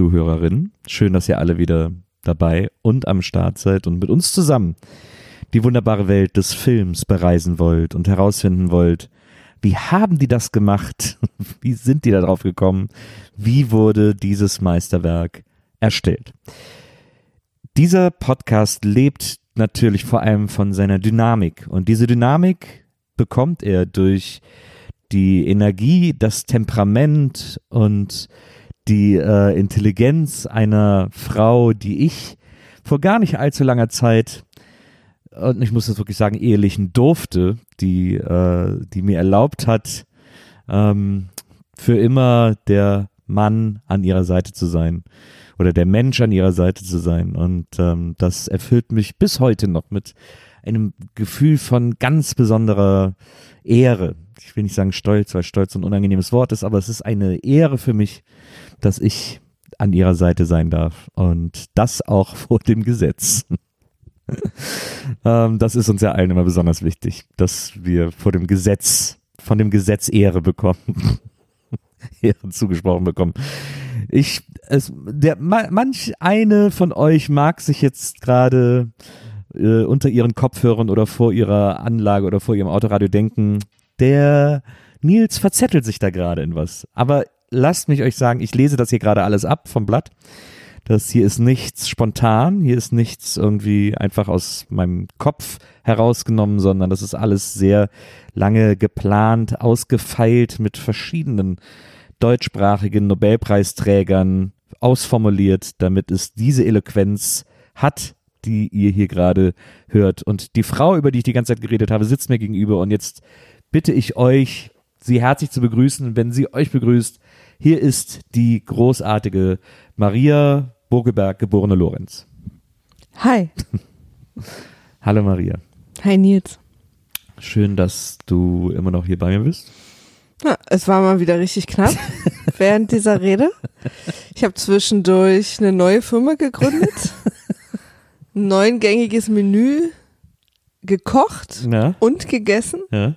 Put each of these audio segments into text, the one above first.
BIMAF-Zuhörerinnen. Schön, dass ihr alle wieder dabei und am Start seid und mit uns zusammen die wunderbare Welt des Films bereisen wollt und herausfinden wollt, wie haben die das gemacht? Wie sind die da drauf gekommen? Wie wurde dieses Meisterwerk erstellt? Dieser Podcast lebt natürlich vor allem von seiner Dynamik und diese Dynamik bekommt er durch die Energie, das Temperament und die äh, Intelligenz einer Frau, die ich vor gar nicht allzu langer Zeit und ich muss das wirklich sagen, ehelichen durfte, die, äh, die mir erlaubt hat, ähm, für immer der Mann an ihrer Seite zu sein oder der Mensch an ihrer Seite zu sein. Und ähm, das erfüllt mich bis heute noch mit einem Gefühl von ganz besonderer Ehre. Ich will nicht sagen Stolz, weil Stolz ein unangenehmes Wort ist, aber es ist eine Ehre für mich, dass ich an ihrer Seite sein darf. Und das auch vor dem Gesetz. ähm, das ist uns ja allen immer besonders wichtig, dass wir vor dem Gesetz, von dem Gesetz Ehre bekommen. Ehre zugesprochen bekommen. Ich, es, der, ma- manch eine von euch mag sich jetzt gerade äh, unter ihren Kopfhörern oder vor ihrer Anlage oder vor ihrem Autoradio denken, der Nils verzettelt sich da gerade in was. Aber lasst mich euch sagen, ich lese das hier gerade alles ab vom Blatt. Das hier ist nichts spontan, hier ist nichts irgendwie einfach aus meinem Kopf herausgenommen, sondern das ist alles sehr lange geplant, ausgefeilt mit verschiedenen deutschsprachigen Nobelpreisträgern ausformuliert, damit es diese Eloquenz hat, die ihr hier gerade hört. Und die Frau, über die ich die ganze Zeit geredet habe, sitzt mir gegenüber und jetzt bitte ich euch, sie herzlich zu begrüßen. Wenn sie euch begrüßt, hier ist die großartige Maria Bogeberg, geborene Lorenz. Hi. Hallo Maria. Hi Nils. Schön, dass du immer noch hier bei mir bist. Ja, es war mal wieder richtig knapp während dieser Rede. Ich habe zwischendurch eine neue Firma gegründet, ein neungängiges Menü gekocht Ja, und gegessen ja.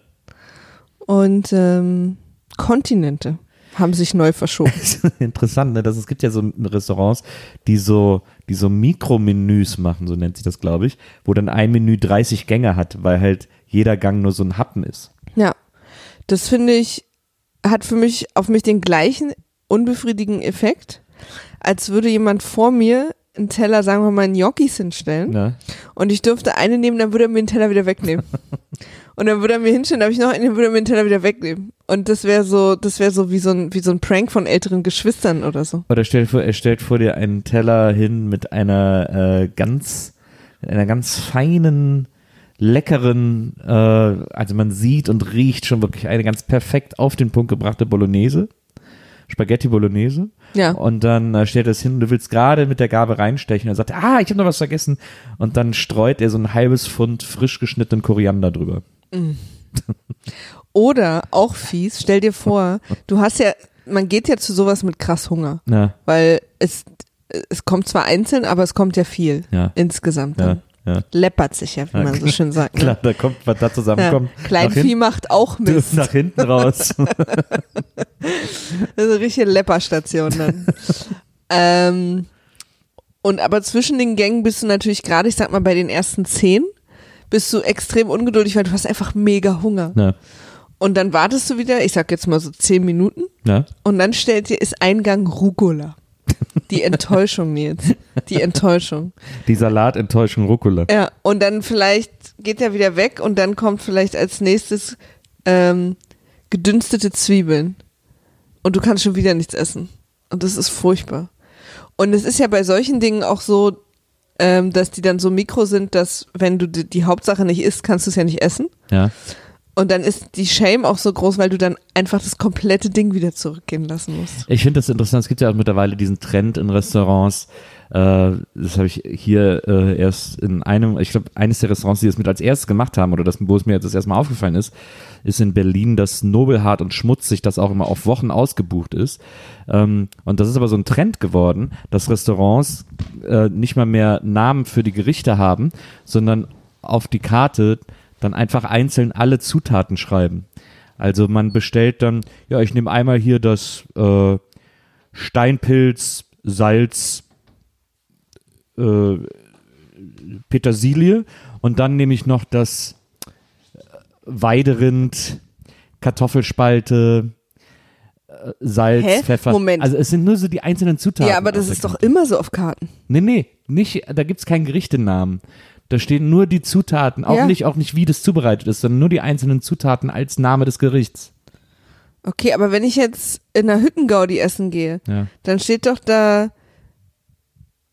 und ähm, Kontinente haben sich neu verschoben. Interessant, ne? Das, es gibt ja so Restaurants, die so, die so Mikromenüs machen, so nennt sich das, glaube ich, wo dann ein Menü 30 Gänge hat, weil halt jeder Gang nur so ein Happen ist. Ja, das finde ich, hat für mich auf mich den gleichen unbefriedigenden Effekt, als würde jemand vor mir einen Teller, sagen wir mal, Gnocchis hinstellen. Ne? Und ich durfte eine nehmen, dann würde er mir den Teller wieder wegnehmen. Und dann würde er mir hinstellen, dann habe ich noch einen, dann würde er mir den Teller wieder wegnehmen. Und das wäre so, das wäre so wie so ein, wie so ein Prank von älteren Geschwistern oder so. Oder stell vor, er stellt vor dir einen Teller hin mit einer äh, ganz, mit einer ganz feinen, leckeren, äh, also man sieht und riecht schon wirklich eine ganz perfekt auf den Punkt gebrachte Bolognese. Spaghetti Bolognese. Ja. Und dann äh, stellt er es hin, du willst gerade mit der Gabel reinstechen. Er sagt, ah, ich habe noch was vergessen. Und dann streut er so ein halbes Pfund frisch geschnittenen Koriander drüber. Oder auch fies, stell dir vor, du hast ja, man geht ja zu sowas mit krass Hunger. Na, Weil es, es kommt zwar einzeln, aber es kommt ja viel ja, insgesamt. ja, Dann. ja. Läppert sich ja, wie Ja, man so schön sagt. Klar, Ne? da kommt, was da Ja. zusammenkommt. Kleinvieh macht auch Mist. nach hinten raus. Das ist eine richtige Lepperstation dann. ähm, und aber zwischen den Gängen bist du natürlich gerade, ich sag mal, bei den ersten zehn bist du extrem ungeduldig, weil du hast einfach mega Hunger. Na, Und dann wartest du wieder, ich sag jetzt mal so zehn Minuten, na, und dann stellt dir, ist Eingang Rucola. Die Enttäuschung, Nils. Die Enttäuschung. die Salatenttäuschung Rucola. Ja, und dann vielleicht geht er wieder weg und dann kommt vielleicht als nächstes ähm, gedünstete Zwiebeln. Und du kannst schon wieder nichts essen. Und das ist furchtbar. Und es ist ja bei solchen Dingen auch so, ähm, dass die dann so mikro sind, dass wenn du die, die Hauptsache nicht isst, kannst du es ja nicht essen. Ja. Und dann ist die Shame auch so groß, weil du dann einfach das komplette Ding wieder zurückgehen lassen musst. Ich finde das interessant. Es gibt ja auch mittlerweile diesen Trend in Restaurants, das habe ich hier äh, erst in einem, ich glaube, eines der Restaurants, die das mit als erstes gemacht haben oder das, wo es mir jetzt das erste Mal aufgefallen ist, ist in Berlin das Nobelhart und Schmutzig, das auch immer auf Wochen ausgebucht ist. Ähm, und das ist aber so ein Trend geworden, dass Restaurants äh, nicht mal mehr Namen für die Gerichte haben, sondern auf die Karte dann einfach einzeln alle Zutaten schreiben. Also man bestellt dann, ja, ich nehme einmal hier das äh, Steinpilz, Salz, äh, Petersilie und dann nehme ich noch das Weiderind, Kartoffelspalte, äh, Salz, Hä? Pfeffer. Moment. Also es sind nur so die einzelnen Zutaten. Ja, aber das ist doch immer so auf Karten. Nee, nee, nicht, da gibt's keinen Gerichtenamen. Da stehen nur die Zutaten, auch Ja. nicht, auch nicht, wie das zubereitet ist, sondern nur die einzelnen Zutaten als Name des Gerichts. Okay, aber wenn ich jetzt in einer Hüttengaudi essen gehe, Ja. dann steht doch da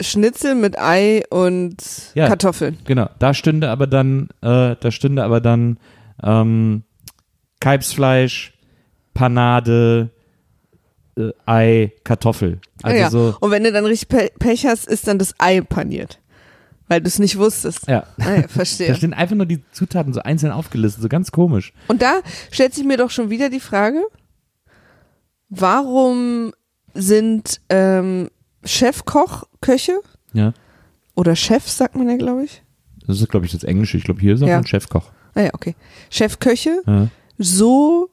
Schnitzel mit Ei und Ja. Kartoffeln. Genau, da stünde aber dann, äh, da stünde aber dann ähm, Kalbsfleisch, Panade, äh, Ei, Kartoffel. Also ja. so, Und wenn du dann richtig Pe Pech hast, ist dann das Ei paniert. Weil du es nicht wusstest. ja. Ah, ja, Da verstehe. stehen einfach nur die Zutaten so einzeln aufgelistet, so ganz komisch. Und da stellt sich mir doch schon wieder die Frage, warum sind ähm, Chefkoch Köche Ja. oder Chefs, sagt man ja, glaube ich. Das ist, glaube ich, das Englische. Ich glaube, hier ist auch Ja. ein Chefkoch. Ah ja, okay. Chefköche Ja. so,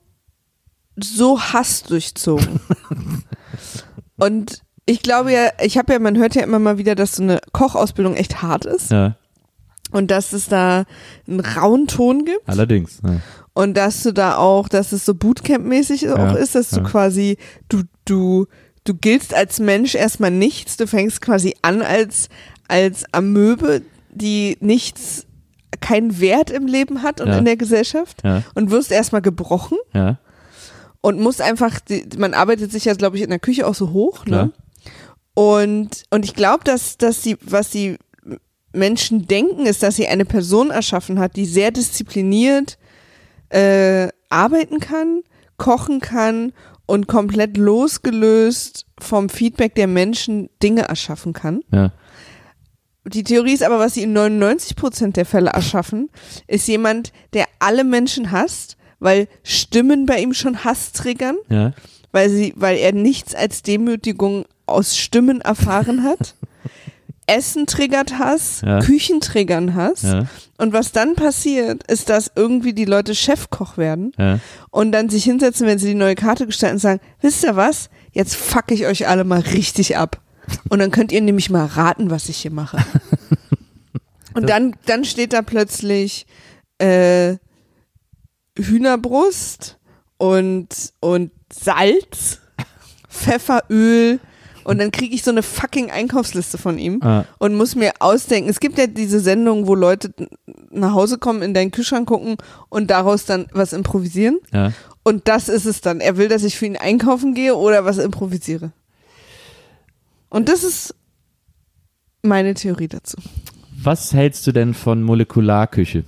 so hassdurchzogen. Und ich glaube ja, ich habe ja, man hört ja immer mal wieder, dass so eine Kochausbildung echt hart ist ja, und dass es da einen rauen Ton gibt allerdings. Ja. und dass du da auch, dass es so Bootcamp-mäßig auch ist, dass du ja. quasi, du, du, du giltst als Mensch erstmal nichts, du fängst quasi an als, als Amöbe, die nichts, keinen Wert im Leben hat und Ja. in der Gesellschaft Ja. und wirst erstmal gebrochen Ja. und muss einfach, man arbeitet sich ja, glaube ich, in der Küche auch so hoch, ne? Und, und ich glaube, dass, dass sie, was die Menschen denken, ist, dass sie eine Person erschaffen hat, die sehr diszipliniert äh, arbeiten kann, kochen kann und komplett losgelöst vom Feedback der Menschen Dinge erschaffen kann. Ja. Die Theorie ist aber, was sie in 99 Prozent der Fälle erschaffen, ist jemand, der alle Menschen hasst, weil Stimmen bei ihm schon Hass triggern Ja. weil sie, weil er nichts als Demütigung aus Stimmen erfahren hat. Essen triggert Hass, Ja. Küchen triggern Hass. Ja. Und was dann passiert, ist, dass irgendwie die Leute Chefkoch werden Ja. und dann sich hinsetzen, wenn sie die neue Karte gestalten und sagen, wisst ihr was? Jetzt fuck ich euch alle mal richtig ab. Und dann könnt ihr nämlich mal raten, was ich hier mache. Und dann, dann steht da plötzlich äh, Hühnerbrust und, und Salz, Pfefferöl und dann kriege ich so eine fucking Einkaufsliste von ihm Ah. und muss mir ausdenken. Es gibt ja diese Sendungen, wo Leute nach Hause kommen, in deinen Kühlschrank gucken und daraus dann was improvisieren. Ja. Und das ist es dann. Er will, dass ich für ihn einkaufen gehe oder was improvisiere. Und das ist meine Theorie dazu. Was hältst du denn von Molekularküche?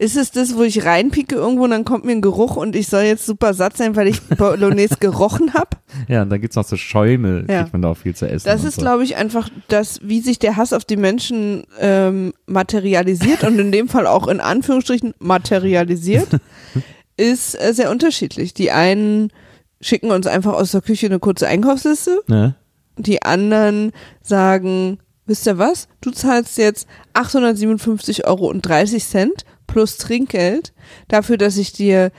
Ist es das, wo ich reinpieke irgendwo und dann kommt mir ein Geruch und ich soll jetzt super satt sein, weil ich Bolognese gerochen habe? Ja, und dann gibt's noch so Schäume, Ja. kriegt man da auch viel zu essen. Das ist, so. glaube ich, einfach das, wie sich der Hass auf die Menschen ähm, materialisiert und in dem Fall auch in Anführungsstrichen materialisiert, ist äh, sehr unterschiedlich. Die einen schicken uns einfach aus der Küche eine kurze Einkaufsliste, Ne? die anderen sagen, wisst ihr was, du zahlst jetzt 857,30 Euro plus Trinkgeld dafür, dass ich dir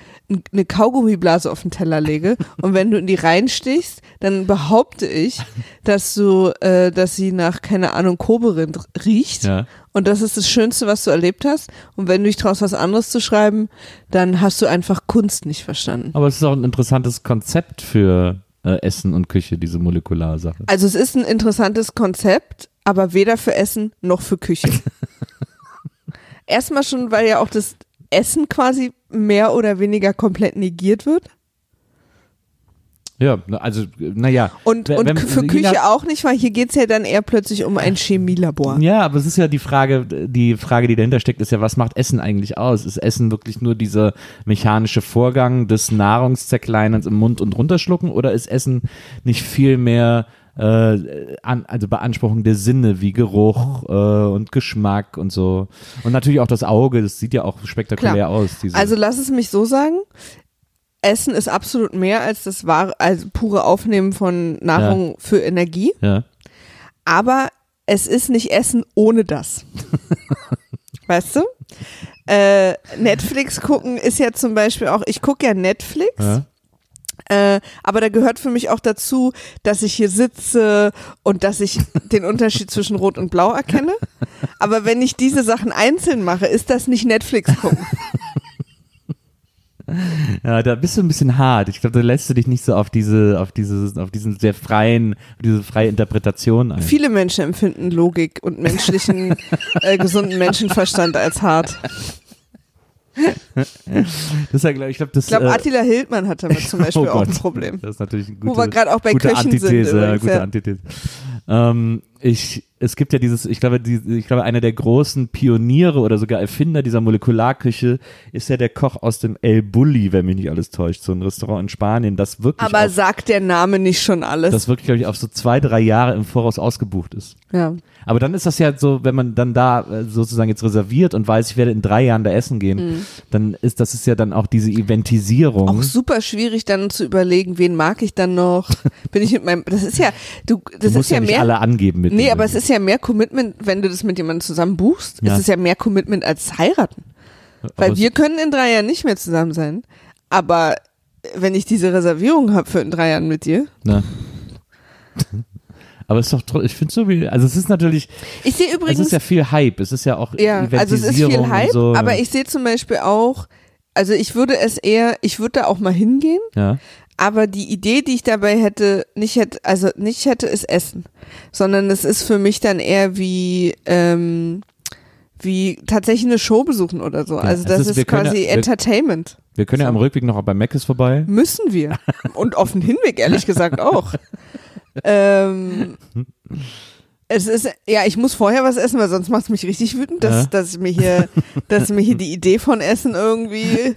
eine Kaugummiblase auf den Teller lege und wenn du in die reinstichst, dann behaupte ich, dass du, äh, dass sie nach, keine Ahnung, Koberind riecht Ja. und das ist das Schönste, was du erlebt hast und wenn du dich traust, was anderes zu schreiben, dann hast du einfach Kunst nicht verstanden. Aber es ist auch ein interessantes Konzept für äh, Essen und Küche, diese Molekularsache. Also es ist ein interessantes Konzept, aber weder für Essen noch für Küche. Erstmal schon, weil ja auch das Essen quasi mehr oder weniger komplett negiert wird. Ja, also, naja. Und, Wenn- und für Küche nach- auch nicht, weil hier geht's ja dann eher plötzlich um ein Chemielabor. Ja, aber es ist ja die Frage, die Frage, die dahinter steckt, ist ja, was macht Essen eigentlich aus? Ist Essen wirklich nur dieser mechanische Vorgang des Nahrungszerkleinens im Mund und runterschlucken oder ist Essen nicht viel mehr äh, an, also Beanspruchung der Sinne wie Geruch äh, und Geschmack und so. Und natürlich auch das Auge, das sieht ja auch spektakulär Klar. aus. Also lass es mich so sagen. Essen ist absolut mehr als das wahre, also pure Aufnehmen von Nahrung für Energie. ja. Aber es ist nicht Essen ohne das. weißt du? Äh, Netflix gucken ist ja zum Beispiel auch, ich gucke ja Netflix. Ja. Äh, aber da gehört für mich auch dazu, dass ich hier sitze und dass ich den Unterschied zwischen Rot und Blau erkenne. Aber wenn ich diese Sachen einzeln mache, ist das nicht Netflix gucken. Ja, da bist du ein bisschen hart. Ich glaube, da lässt du dich nicht so auf diese, auf diese, auf diesen sehr freien, diese freie Interpretation ein. Viele Menschen empfinden Logik und menschlichen, äh, gesunden Menschenverstand als hart. Das ja, glaub, ich glaube, das. Ich glaube, äh, Attila Hildmann hat damit zum Beispiel oh auch ein. Problem. Das ist natürlich eine Wo gute, wir gerade auch bei Köchen sind Antithese, ja, übrigens, gute ja. Antithese. Ähm, ich, es gibt ja dieses, ich glaube, die, ich glaube, einer der großen Pioniere oder sogar Erfinder dieser Molekularküche ist ja der Koch aus dem El Bulli, wenn mich nicht alles täuscht, so ein Restaurant in Spanien, das wirklich, Aber auf, sagt der Name nicht schon alles? das wirklich, glaube ich, auf so zwei, drei Jahre im Voraus ausgebucht ist. ja. Aber dann ist das ja so, wenn man dann da äh, sozusagen jetzt reserviert und weiß, ich werde in drei Jahren da essen gehen, dann ist das ist ja dann auch diese Eventisierung. Mhm. Auch super schwierig dann zu überlegen, wen mag ich dann noch? Bin ich mit meinem, das ist ja, du, das du ist musst ja, ja nicht mehr. alle angeben mit Nee, aber es ist ja mehr Commitment, wenn du das mit jemandem zusammen buchst. Ja. Es ist ja mehr Commitment als heiraten. Weil Aber es- wir können in drei Jahren nicht mehr zusammen sein. Aber wenn ich diese Reservierung habe für in drei Jahren mit dir. Na. Aber es ist doch, ich finde so wie, also es ist natürlich, Ich sehe es übrigens. ist ja viel Hype, es ist ja auch Ja, also es ist viel Hype, so. aber ich sehe zum Beispiel auch, also ich würde es eher, ich würde da auch mal hingehen, ja, aber die Idee, die ich dabei hätte, nicht hätte, also nicht hätte, ist Essen, sondern es ist für mich dann eher wie, ähm, wie tatsächlich eine Show besuchen oder so. Also es das ist- ist, wir quasi ja- wir- Entertainment. wir können ja am Rückweg noch bei Mc's vorbei. Müssen wir. Und auf den Hinweg ehrlich gesagt auch. ähm, es ist, ja, ich muss vorher was essen, weil sonst macht es mich richtig wütend, dass, Ja. dass mir hier, dass mir hier die Idee von Essen irgendwie,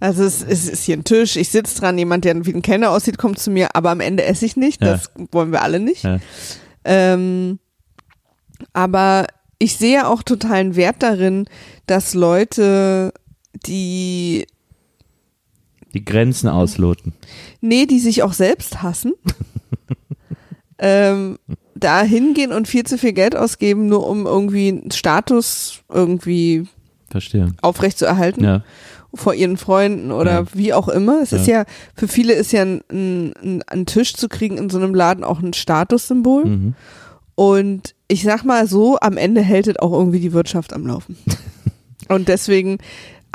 also es, es ist hier ein Tisch, ich sitze dran, jemand, der wie ein Kellner aussieht, kommt zu mir, aber am Ende esse ich nicht, Ja. das wollen wir alle nicht. Ja. Ähm, aber ich sehe auch totalen Wert darin, dass Leute, die Die Grenzen ausloten. Nee, die sich auch selbst hassen. ähm, da hingehen und viel zu viel Geld ausgeben, nur um irgendwie einen Status irgendwie Verstehe. aufrechtzuerhalten Ja. vor ihren Freunden oder Ja. wie auch immer. Es ist Ja. ja, für viele ist ja ein, ein, ein Tisch zu kriegen in so einem Laden auch ein Statussymbol. Mhm. Und ich sag mal so, am Ende hält es auch irgendwie die Wirtschaft am Laufen. und deswegen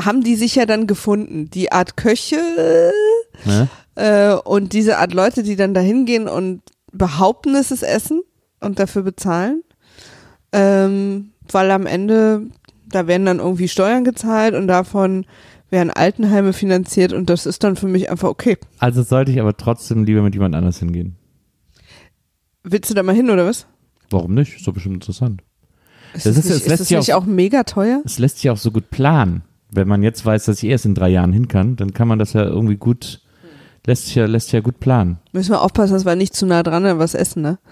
haben die sich ja dann gefunden. Die Art Köche, Ja. äh, und diese Art Leute, die dann da hingehen und behaupten, es ist Essen und dafür bezahlen, ähm, weil am Ende, da werden dann irgendwie Steuern gezahlt und davon werden Altenheime finanziert und das ist dann für mich einfach okay. Also sollte ich aber trotzdem lieber mit jemand anders hingehen. Willst du da mal hin oder was? Warum nicht? Ist doch bestimmt interessant. Ist Das ist- nicht, es lässt ist das sich nicht auch- auch mega teuer? Es lässt sich auch so gut planen. Wenn man jetzt weiß, dass ich erst in drei Jahren hin kann, dann kann man das ja irgendwie gut, lässt sich ja, lässt sich ja gut planen. Müssen wir aufpassen, dass wir nicht zu nah dran an was essen, ne?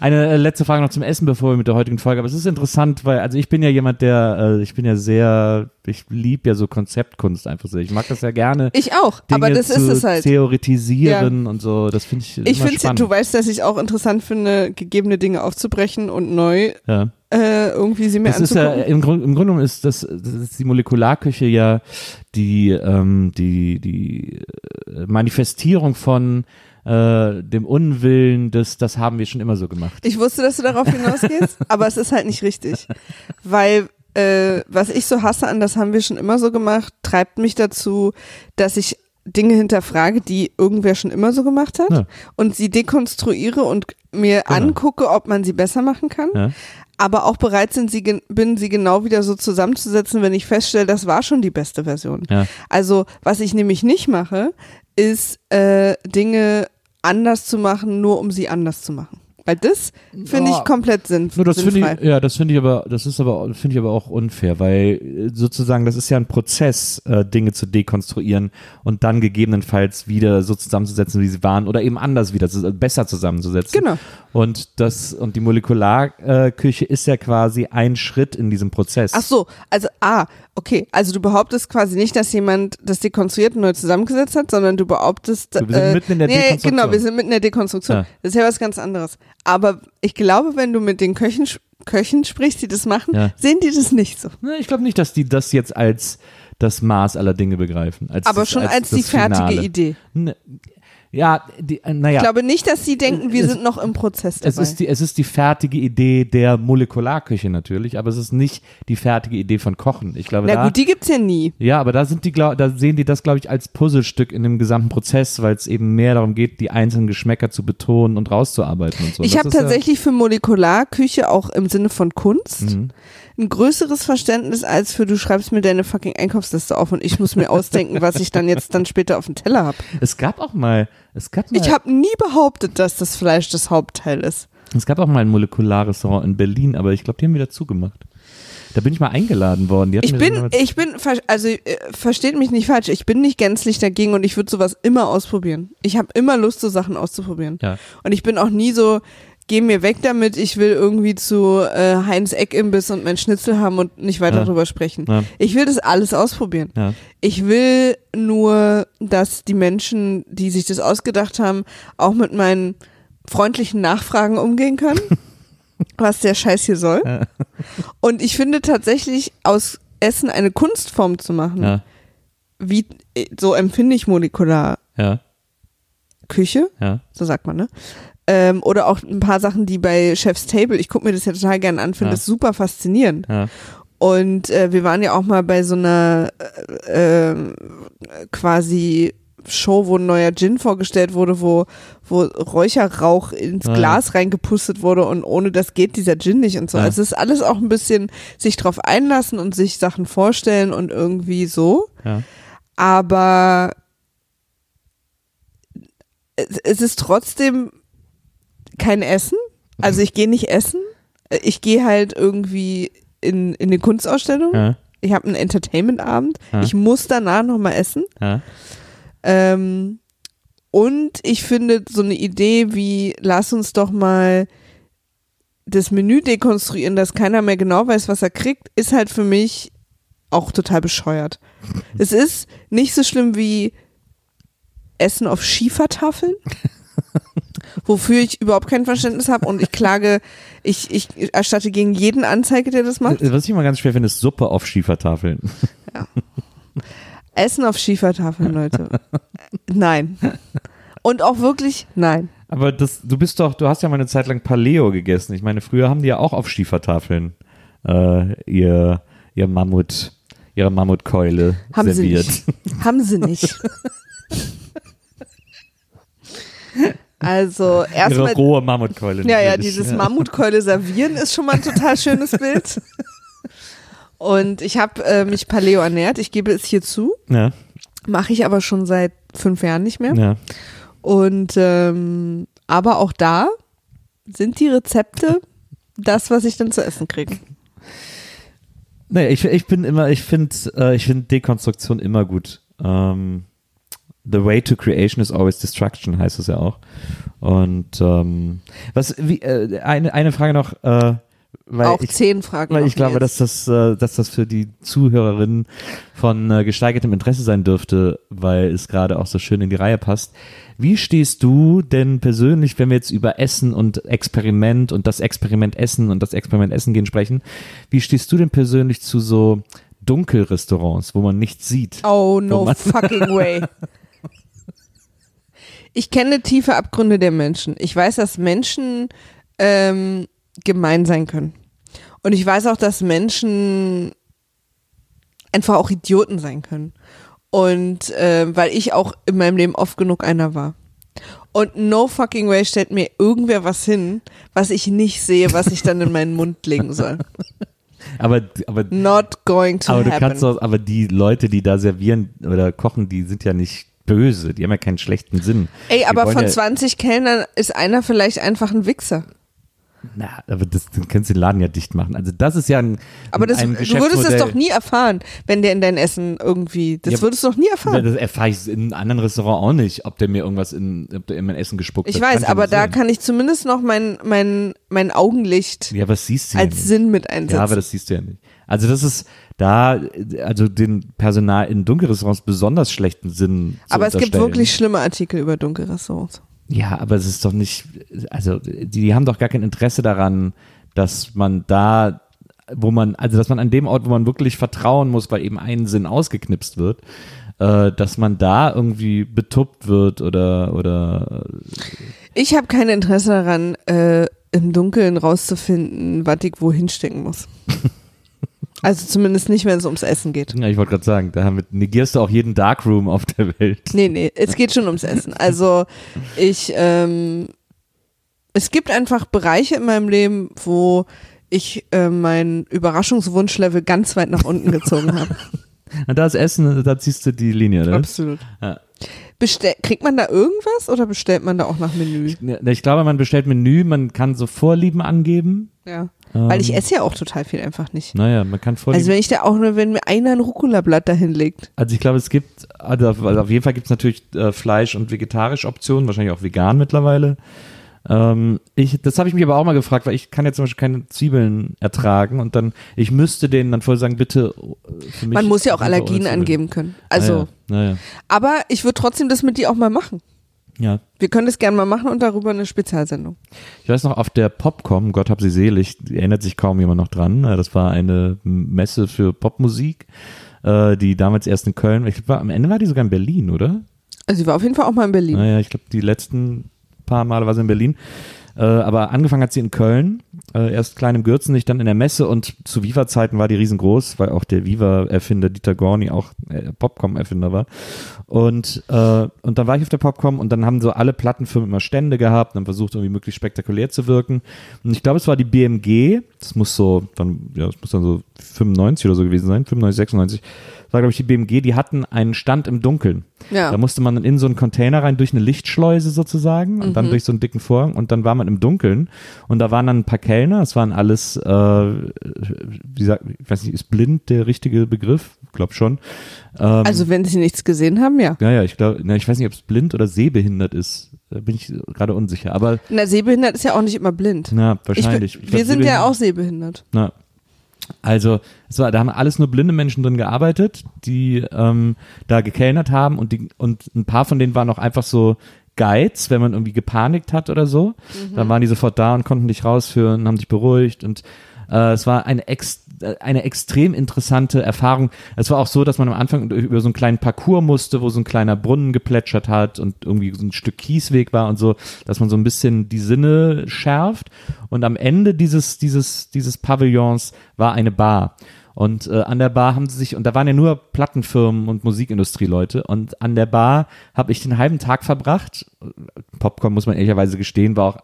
Eine äh, letzte Frage noch zum Essen, bevor wir mit der heutigen Folge. Aber es ist interessant, weil, also ich bin ja jemand, der, äh, ich bin ja sehr, ich liebe ja so Konzeptkunst einfach so. Ich mag das ja gerne. Ich auch, Dinge aber das ist es halt. theoretisieren und so. Das finde ich, Ich finde, du weißt, dass ich auch interessant finde, gegebene Dinge aufzubrechen und neu ja. äh, irgendwie sie mir Das ist ja, im, Grund, im Grunde genommen ist das, das ist die Molekularküche ja die, ähm, die, die Manifestierung von äh, dem Unwillen des, das haben wir schon immer so gemacht. Ich wusste, dass du darauf hinausgehst, aber es ist halt nicht richtig. Weil äh, was ich so hasse an, das haben wir schon immer so gemacht, treibt mich dazu, dass ich Dinge hinterfrage, die irgendwer schon immer so gemacht hat Ja. und sie dekonstruiere und mir Genau. angucke, ob man sie besser machen kann. Ja. Aber auch bereit sind, sie, bin, sie genau wieder so zusammenzusetzen, wenn ich feststelle, das war schon die beste Version. Ja. Also, was ich nämlich nicht mache, ist äh, Dinge anders zu machen, nur um sie anders zu machen. Weil das finde ich komplett sinn Nur das finde ich, ja, das finde ich aber, das ist aber, finde ich aber auch unfair, weil äh, sozusagen das ist ja ein Prozess, äh, Dinge zu dekonstruieren und dann gegebenenfalls wieder so zusammenzusetzen, wie sie waren, oder eben anders wieder, zu, besser zusammenzusetzen. Genau. Und das und die Molekularküche ist ja quasi ein Schritt in diesem Prozess. Ach so, also ah, okay, also du behauptest quasi nicht, dass jemand das dekonstruiert und neu zusammengesetzt hat, sondern du behauptest, Wir sind mitten in der nee, Dekonstruktion. Genau, wir sind mitten in der Dekonstruktion. Ja. Das ist ja was ganz anderes. Aber ich glaube, wenn du mit den Köchen Köchen sprichst, die das machen, Ja. sehen die das nicht so. Ne, ich glaube nicht, dass die das jetzt als das Maß aller Dinge begreifen. Als Aber das, schon als, die das fertige. Idee. Ja, die, äh, naja. Ich glaube nicht, dass sie denken, wir Es- sind noch im Prozess dabei. Es ist, die, es ist die fertige Idee der Molekularküche natürlich, aber es ist nicht die fertige Idee von Kochen. Ich glaube, Na da, gut, die gibt's ja nie. ja, aber da sind die, da sehen die das, glaube ich, als Puzzlestück in dem gesamten Prozess, weil es eben mehr darum geht, die einzelnen Geschmäcker zu betonen und rauszuarbeiten und so. Ich habe ist ja- tatsächlich für Molekularküche auch im Sinne von Kunst Mhm. ein größeres Verständnis als für du schreibst mir deine fucking Einkaufsliste auf und ich muss mir ausdenken, was ich dann jetzt dann später auf dem Teller habe. Es gab auch mal, es gab mal, Ich habe nie behauptet, dass das Fleisch das Hauptteil ist. es gab auch mal ein Molekularrestaurant in Berlin, aber ich glaube, die haben wieder zugemacht. Da bin ich mal eingeladen worden. Ich bin, ich bin, also äh, versteht mich nicht falsch, ich bin nicht gänzlich dagegen und ich würde sowas immer ausprobieren. Ich habe immer Lust, so Sachen auszuprobieren. ja. Und ich bin auch nie so, geh mir weg damit, ich will irgendwie zu äh, Heinz Eck Imbiss und mein Schnitzel haben und nicht weiter Ja. drüber sprechen. Ja. Ich will das alles ausprobieren. Ja. Ich will nur, dass die Menschen, die sich das ausgedacht haben, auch mit meinen freundlichen Nachfragen umgehen können, was der Scheiß hier soll. Ja. Und ich finde tatsächlich, aus Essen eine Kunstform zu machen, wie äh, so empfinde ich molekular. Küche, so sagt man, ne? Ähm, oder auch ein paar Sachen, die bei Chef's Table, ich gucke mir das ja total gerne an, finde Ja. das super faszinierend. Ja. Und äh, wir waren ja auch mal bei so einer äh, ähm, quasi Show, wo ein neuer Gin vorgestellt wurde, wo, wo Räucherrauch ins ja. Glas reingepustet wurde und ohne das geht dieser Gin nicht und so. Ja. Also es ist alles auch ein bisschen sich drauf einlassen und sich Sachen vorstellen und irgendwie so. Ja. Aber es, es ist trotzdem kein Essen. Also ich gehe nicht essen. Ich gehe halt irgendwie in, in eine Kunstausstellung. Ja. Ich habe einen Entertainment-Abend. Ja. Ich muss danach nochmal essen. Ja. Ähm, und ich finde so eine Idee wie, lass uns doch mal das Menü dekonstruieren, dass keiner mehr genau weiß, was er kriegt, ist halt für mich auch total bescheuert. es ist nicht so schlimm wie Essen auf Schiefertafeln, wofür ich überhaupt kein Verständnis habe und ich klage, ich, ich erstatte gegen jeden Anzeige, der das macht. Was ich immer ganz schwer finde, ist Suppe auf Schiefertafeln. Essen auf Schiefertafeln, Leute. Nein. Und auch wirklich nein. Aber das, du bist doch, du hast ja mal eine Zeit lang Paleo gegessen. Ich meine, früher haben die ja auch auf Schiefertafeln äh, ihr, ihr Mammut, ihre Mammutkeule Haben sie serviert. nicht. Haben sie nicht. Also Ihre erstmal, rohe Mammutkeule. ja, ja, dieses Mammutkeule servieren ist schon mal ein total schönes Bild. Und ich habe äh, mich Paleo ernährt, ich gebe es hier zu, Ja, mache ich aber schon seit fünf Jahren nicht mehr. ja. Und ähm, aber auch da sind die Rezepte das, was ich dann zu essen kriege. Nee, ich, ich bin immer, ich finde, äh, ich finde Dekonstruktion immer gut. Ähm, the way to creation is always destruction, heißt es ja auch. Und ähm, was, wie, äh, eine, eine Frage noch, äh, weil auch ich, zehn Fragen. weil ich glaube, jetzt. dass das, äh, dass das für die Zuhörerinnen von äh, gesteigertem Interesse sein dürfte, weil es gerade auch so schön in die Reihe passt. Wie stehst du denn persönlich, wenn wir jetzt über Essen und Experiment und das Experiment Essen und das Experiment Essen gehen sprechen, wie stehst du denn persönlich zu so Dunkelrestaurants, wo man nichts sieht? Oh no fucking way. Ich kenne tiefe Abgründe der Menschen. Ich weiß, dass Menschen ähm, gemein sein können. Und ich weiß auch, dass Menschen einfach auch Idioten sein können. Und äh, weil ich auch in meinem Leben oft genug einer war. Und no fucking way stellt mir irgendwer was hin, was ich nicht sehe, was ich dann in meinen Mund legen soll. Aber, aber, Not going to aber du happen. kannst auch, aber die Leute, die da servieren oder kochen, die sind ja nicht böse, die haben ja keinen schlechten Sinn. Ey, aber von ja, 20 Kellnern ist einer vielleicht einfach ein Wichser. Na, aber das, dann kannst du den Laden ja dicht machen. Also das ist ja ein Aber das, ein du würdest es Geschäftsmodell- doch nie erfahren, wenn der in dein Essen irgendwie, das Ja, würdest du doch nie erfahren. Das erfahre ich in einem anderen Restaurant auch nicht, ob der mir irgendwas in, ob der in mein Essen gespuckt Ich hat. weiß, Kann aber da kann ich zumindest noch mein, mein, mein Augenlicht Ja, was siehst du ja als nicht. Sinn mit einsetzen. Ja, aber das siehst du ja nicht. Also das ist da, also den Personal in Dunkelrestaurants besonders schlechten Sinn zu aber es gibt wirklich schlimme Artikel über dunkle Restaurants. Ja, aber es ist doch nicht, also die, die haben doch gar kein Interesse daran, dass man da, wo man, also dass man an dem Ort, wo man wirklich vertrauen muss, weil eben ein Sinn ausgeknipst wird, äh, dass man da irgendwie betuppt wird oder, oder Ich habe kein Interesse daran, äh, im Dunkeln rauszufinden, was ich wo hinstecken muss. also zumindest nicht, wenn es ums Essen geht. ja, ich wollte gerade sagen, da haben- negierst du auch jeden Darkroom auf der Welt. Nee, nee, es geht schon ums Essen. Also ich, ähm, es gibt einfach Bereiche in meinem Leben, wo ich äh, mein Überraschungswunschlevel ganz weit nach unten gezogen habe. Und da ist Essen, da ziehst du die Linie, ne? Absolut. Ja. Bestell, kriegt man da irgendwas oder bestellt man da auch nach Menü? Ja, Ich glaube, man bestellt Menü, man kann so Vorlieben angeben. Ja. Weil ich Ähm, esse ja auch total viel einfach nicht. Naja, man kann Vorlieben. Also wenn ich da auch nur, wenn mir einer ein Rucola-Blatt dahin legt. Also ich glaube, es gibt, also auf, also auf jeden Fall gibt es natürlich äh, Fleisch- und vegetarische Optionen, wahrscheinlich auch vegan mittlerweile. Ähm, ich, das habe ich mich aber auch mal gefragt, weil ich kann jetzt zum Beispiel keine Zwiebeln ertragen und dann, ich müsste denen dann vorher sagen, bitte äh, für mich. Man muss ja auch Allergien angeben können. Also, Naja, aber ich würde trotzdem das mit dir auch mal machen. ja. Wir können das gerne mal machen und darüber eine Spezialsendung. Ich weiß noch, auf der Popcom, Gott hab sie selig, erinnert sich kaum jemand noch dran. Äh, Das war eine Messe für Popmusik, äh, die damals erst in Köln, ich glaube, am Ende war die sogar in Berlin, oder? Also sie war auf jeden Fall auch mal in Berlin. Naja, ich glaube, die letzten paar Male war sie in Berlin. Äh, aber angefangen hat sie in Köln, äh, erst klein im Gürzenich, dann in der Messe und zu Viva-Zeiten war die riesengroß, weil auch der Viva-Erfinder Dieter Gorni auch äh, Popcom-Erfinder war. Und, äh, und dann war ich auf der Popcom und dann haben so alle Plattenfirmen immer Stände gehabt und haben versucht, irgendwie möglichst spektakulär zu wirken. Und ich glaube, es war die BMG, das muss so, dann, ja, das muss dann so 95 oder so gewesen sein, 95, 96. Das war, glaube ich, die BMG, die hatten einen Stand im Dunkeln. Ja. Da musste man dann in so einen Container rein, durch eine Lichtschleuse sozusagen und Mhm. dann durch so einen dicken Vorhang und dann war man im Dunkeln und da waren dann ein paar Kellner, es waren alles, äh, wie sagt, ich weiß nicht, ist blind der richtige Begriff? Ich glaube schon. Ähm, Also wenn sie nichts gesehen haben, ja. ja, ja, ich glaube, ich weiß nicht, ob es blind oder sehbehindert ist, da bin ich gerade unsicher, aber Na, sehbehindert ist ja auch nicht immer blind. na, Ich, wahrscheinlich. bin- Ich glaub, wir sind ja auch sehbehindert. Na. Also, war, da haben alles nur blinde Menschen drin gearbeitet, die ähm, da gekellnert haben und, die, und ein paar von denen waren auch einfach so Guides, wenn man irgendwie gepanikt hat oder so. Dann waren die sofort da und konnten dich rausführen, haben dich beruhigt und äh, es war eine, ex, äh, eine extrem interessante Erfahrung. Es war auch so, dass man am Anfang über so einen kleinen Parcours musste, wo so ein kleiner Brunnen geplätschert hat und irgendwie so ein Stück Kiesweg war und so, dass man so ein bisschen die Sinne schärft. Und am Ende dieses, dieses, dieses Pavillons war eine Bar. Und äh, an der Bar haben sie sich, und da waren ja nur Plattenfirmen und Musikindustrieleute, und an der Bar habe ich den halben Tag verbracht. Popcorn, muss man ehrlicherweise gestehen, war auch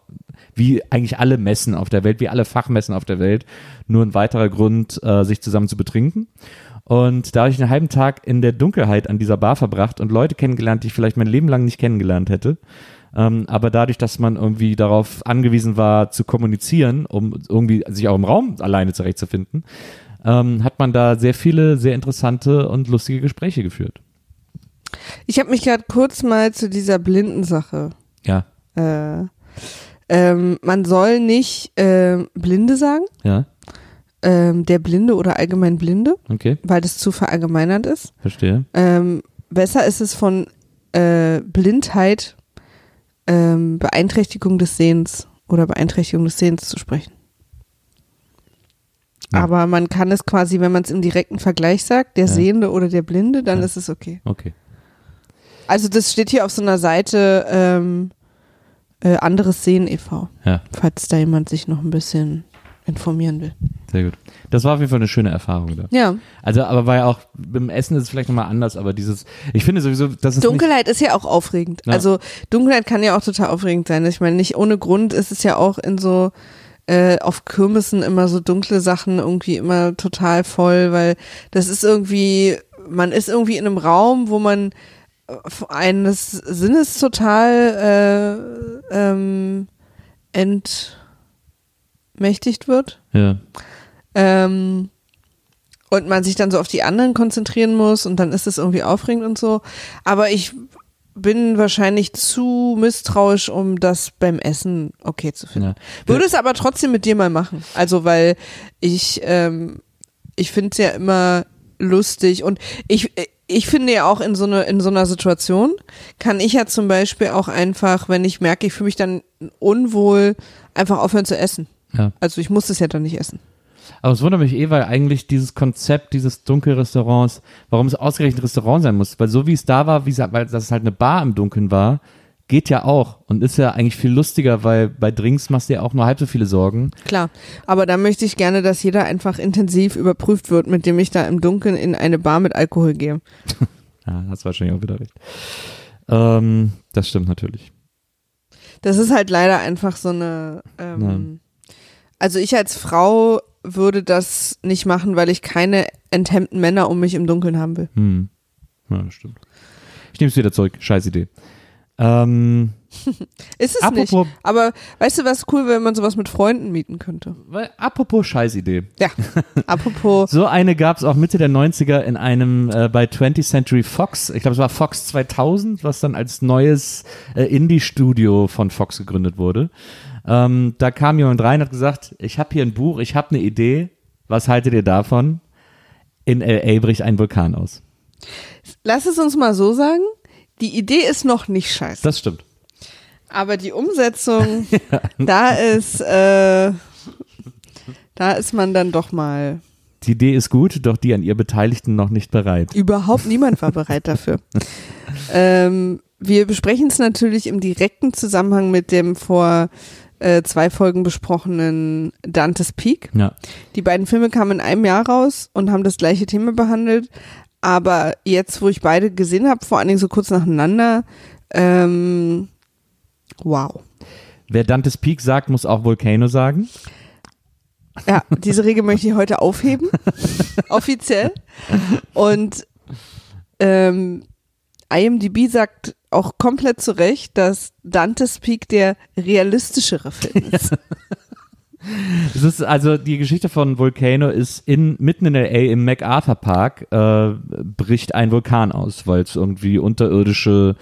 wie eigentlich alle Messen auf der Welt, wie alle Fachmessen auf der Welt, nur ein weiterer Grund, äh, sich zusammen zu betrinken. Und da habe ich einen halben Tag in der Dunkelheit an dieser Bar verbracht und Leute kennengelernt, die ich vielleicht mein Leben lang nicht kennengelernt hätte. Ähm, aber dadurch, dass man irgendwie darauf angewiesen war zu kommunizieren, um irgendwie sich auch im Raum alleine zurechtzufinden, ähm, hat man da sehr viele, sehr interessante und lustige Gespräche geführt. Ich habe mich gerade kurz mal zu dieser Blindensache. Ja, Äh, ähm, man soll nicht ähm, Blinde sagen, ja, ähm, der Blinde oder allgemein Blinde, okay, weil das zu verallgemeinert ist. verstehe. Ähm, besser ist es von äh, Blindheit, ähm, Beeinträchtigung des Sehens oder Beeinträchtigung des Sehens zu sprechen. Ja. Aber man kann es quasi, wenn man es im direkten Vergleich sagt, der Ja. Sehende oder der Blinde, dann Ja. ist es okay. Okay. Also das steht hier auf so einer Seite ähm, äh, anderes Sehen e.V., Ja, falls da jemand sich noch ein bisschen informieren will. sehr gut. Das war auf jeden Fall eine schöne Erfahrung da. Ja, Also, aber war ja auch, beim Essen ist es vielleicht nochmal anders, aber dieses, ich finde sowieso, dass es Dunkelheit ist ja auch aufregend. Ja. Also Dunkelheit kann ja auch total aufregend sein. Ich meine, nicht ohne Grund ist es ja auch in so äh, auf Kirmessen immer so dunkle Sachen irgendwie immer total voll, weil das ist irgendwie, man ist irgendwie in einem Raum, wo man eines Sinnes total äh, ähm, entmächtigt wird. Ja. Ähm, und man sich dann so auf die anderen konzentrieren muss und dann ist es irgendwie aufregend und so. Aber ich bin wahrscheinlich zu misstrauisch, um das beim Essen okay zu finden. ja. Würde es aber trotzdem mit dir mal machen. Also, weil ich, ähm, ich finde es ja immer lustig und ich, ich finde ja auch in so, eine, in so einer Situation kann ich ja zum Beispiel auch einfach, wenn ich merke, ich fühle mich dann unwohl, einfach aufhören zu essen. Ja. Also ich muss es ja dann nicht essen. Aber es wundert mich eh, weil eigentlich dieses Konzept dieses Dunkelrestaurants, warum es ausgerechnet ein Restaurant sein muss, weil so wie es da war, wie es, weil das halt eine Bar im Dunkeln war, geht ja auch und ist ja eigentlich viel lustiger, weil bei Drinks machst du ja auch nur halb so viele Sorgen. Klar, aber da möchte ich gerne, dass jeder einfach intensiv überprüft wird, mit dem ich da im Dunkeln in eine Bar mit Alkohol gehe. Ja, hast wahrscheinlich auch wieder recht. Ähm, das stimmt natürlich. Das ist halt leider einfach so eine. Ähm, also ich als Frau würde das nicht machen, weil ich keine enthemmten Männer um mich im Dunkeln haben will. Hm. Ja, stimmt. Ich nehme es wieder zurück. Scheiß Idee. Ähm, Ist es Apropos- nicht. Aber weißt du, was cool, wäre, wenn man sowas mit Freunden mieten könnte? weil, apropos Scheißidee. Ja. Apropos. So eine gab es auch Mitte der 90er in einem äh, bei 20th Century Fox, ich glaube es war Fox 2000, was dann als neues äh, Indie-Studio von Fox gegründet wurde. Ähm, da kam jemand rein und hat gesagt, ich habe hier ein Buch, ich habe eine Idee, was haltet ihr davon? In L.A. bricht ein Vulkan aus. Lass es uns mal so sagen. Die Idee ist noch nicht scheiße. Das stimmt. Aber die Umsetzung, da ist, äh, da ist man dann doch mal. Die Idee ist gut, doch die an ihr Beteiligten noch nicht bereit. Überhaupt niemand war bereit dafür. ähm, wir besprechen es natürlich im direkten Zusammenhang mit dem vor äh, zwei Folgen besprochenen Dante's Peak. Ja. Die beiden Filme kamen in einem Jahr raus und haben das gleiche Thema behandelt. Aber jetzt, wo ich beide gesehen habe, vor allen Dingen so kurz nacheinander, ähm, wow. Wer Dantes Peak sagt, muss auch Volcano sagen. Ja, diese Regel möchte ich heute aufheben, offiziell. Und ähm, IMDb sagt auch komplett zu Recht, dass Dante's Peak der realistischere Film ist. Es ist also die Geschichte von Volcano ist in mitten in LA im MacArthur Park äh, bricht ein Vulkan aus, weil es irgendwie unterirdische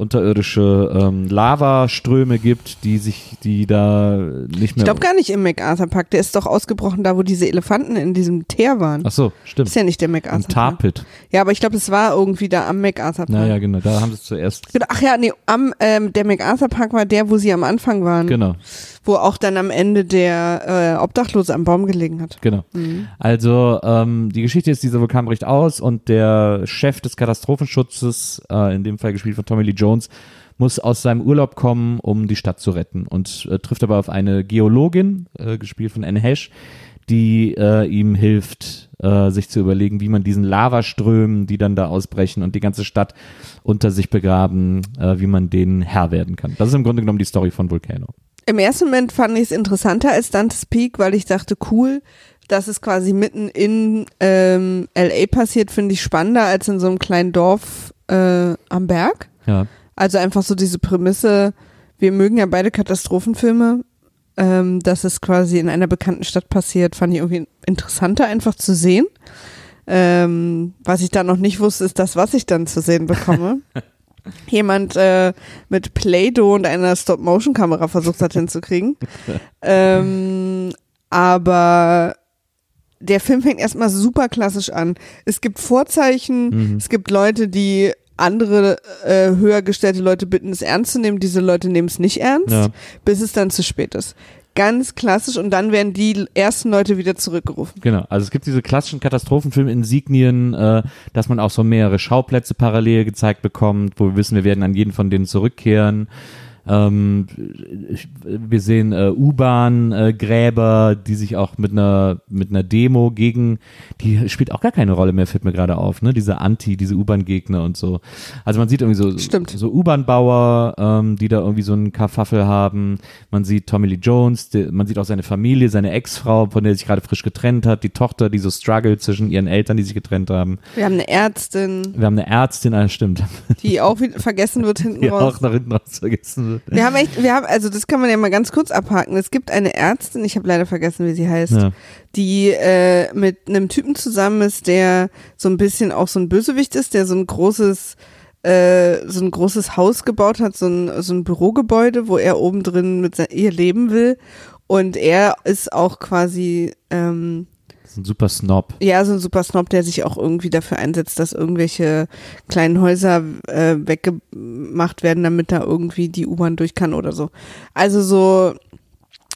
unterirdische ähm, Lavaströme gibt, die sich, die da nicht Ich mehr. glaube gar nicht im MacArthur Park, der ist doch ausgebrochen da, wo diese Elefanten in diesem Teer waren. Ach so, stimmt. Ist ja nicht der Im MacArthur Park. Tarpit. Ja, aber ich glaube, es war irgendwie da am MacArthur Park. Naja, genau. Da haben sie es zuerst. Genau, Ach ja, nee, am, ähm, der MacArthur Park war der, wo sie am Anfang waren, Genau, wo auch dann am Ende der äh, Obdachlose am Baum gelegen hat. genau. Mhm. Also ähm, die Geschichte ist, dieser Vulkan bricht aus und der Chef des Katastrophenschutzes, äh, in dem Fall gespielt von Tommy Lee Jones, muss aus seinem Urlaub kommen, um die Stadt zu retten und äh, trifft aber auf eine Geologin, äh, gespielt von Anne Hesh, die äh, ihm hilft, äh, sich zu überlegen, wie man diesen Lavaströmen, die dann da ausbrechen und die ganze Stadt unter sich begraben, äh, wie man denen Herr werden kann. Das ist im Grunde genommen die Story von Volcano. Im ersten Moment fand ich es interessanter als Dante's Peak, weil ich dachte, cool, dass es quasi mitten in ähm, LA passiert, finde ich spannender als in so einem kleinen Dorf äh, am Berg. Ja. Also einfach so diese Prämisse, wir mögen ja beide Katastrophenfilme, ähm, dass es quasi in einer bekannten Stadt passiert, fand ich irgendwie interessanter einfach zu sehen. Ähm, was ich dann noch nicht wusste, ist das, was ich dann zu sehen bekomme. Jemand äh, mit Play-Doh und einer Stop-Motion-Kamera versucht hat hinzukriegen. ähm, aber der Film fängt erstmal super klassisch an. Es gibt Vorzeichen, Mhm. es gibt Leute, die andere äh, höher gestellte Leute bitten, es ernst zu nehmen. Diese Leute nehmen es nicht ernst, Ja. bis es dann zu spät ist. Ganz klassisch und dann werden die ersten Leute wieder zurückgerufen. Genau, also es gibt diese klassischen Katastrophenfilm-Insignien, äh, dass man auch so mehrere Schauplätze parallel gezeigt bekommt, wo wir wissen, wir werden an jeden von denen zurückkehren. Ähm, wir sehen äh, U-Bahn-Gräber, die sich auch mit einer mit einer Demo gegen, die spielt auch gar keine Rolle mehr, fällt mir gerade auf, ne? Diese Anti, diese U-Bahn-Gegner und so. Also man sieht irgendwie so, Stimmt. so U-Bahn-Bauer, ähm, die da irgendwie so einen Kafaffel haben. Man sieht Tommy Lee Jones, die, man sieht auch seine Familie, seine Ex-Frau, von der er sich gerade frisch getrennt hat, die Tochter, die so struggelt zwischen ihren Eltern, die sich getrennt haben. Wir haben eine Ärztin, Wir haben eine Ärztin, ah, stimmt, die auch vergessen wird hinten die raus. auch nach hinten raus vergessen wird. Wir haben echt, wir haben, also das kann man ja mal ganz kurz abhaken. Es gibt eine Ärztin, ich habe leider vergessen, wie sie heißt, Ja. die äh, mit einem Typen zusammen ist, der so ein bisschen auch so ein Bösewicht ist, der so ein großes äh, so ein großes Haus gebaut hat, so ein, so ein Bürogebäude, wo er oben drin mit ihr leben will. Und er ist auch quasi ähm, ein super Snob. ja, so ein super Snob, der sich auch irgendwie dafür einsetzt, dass irgendwelche kleinen Häuser äh, weggemacht werden, damit da irgendwie die U-Bahn durch kann oder so. Also so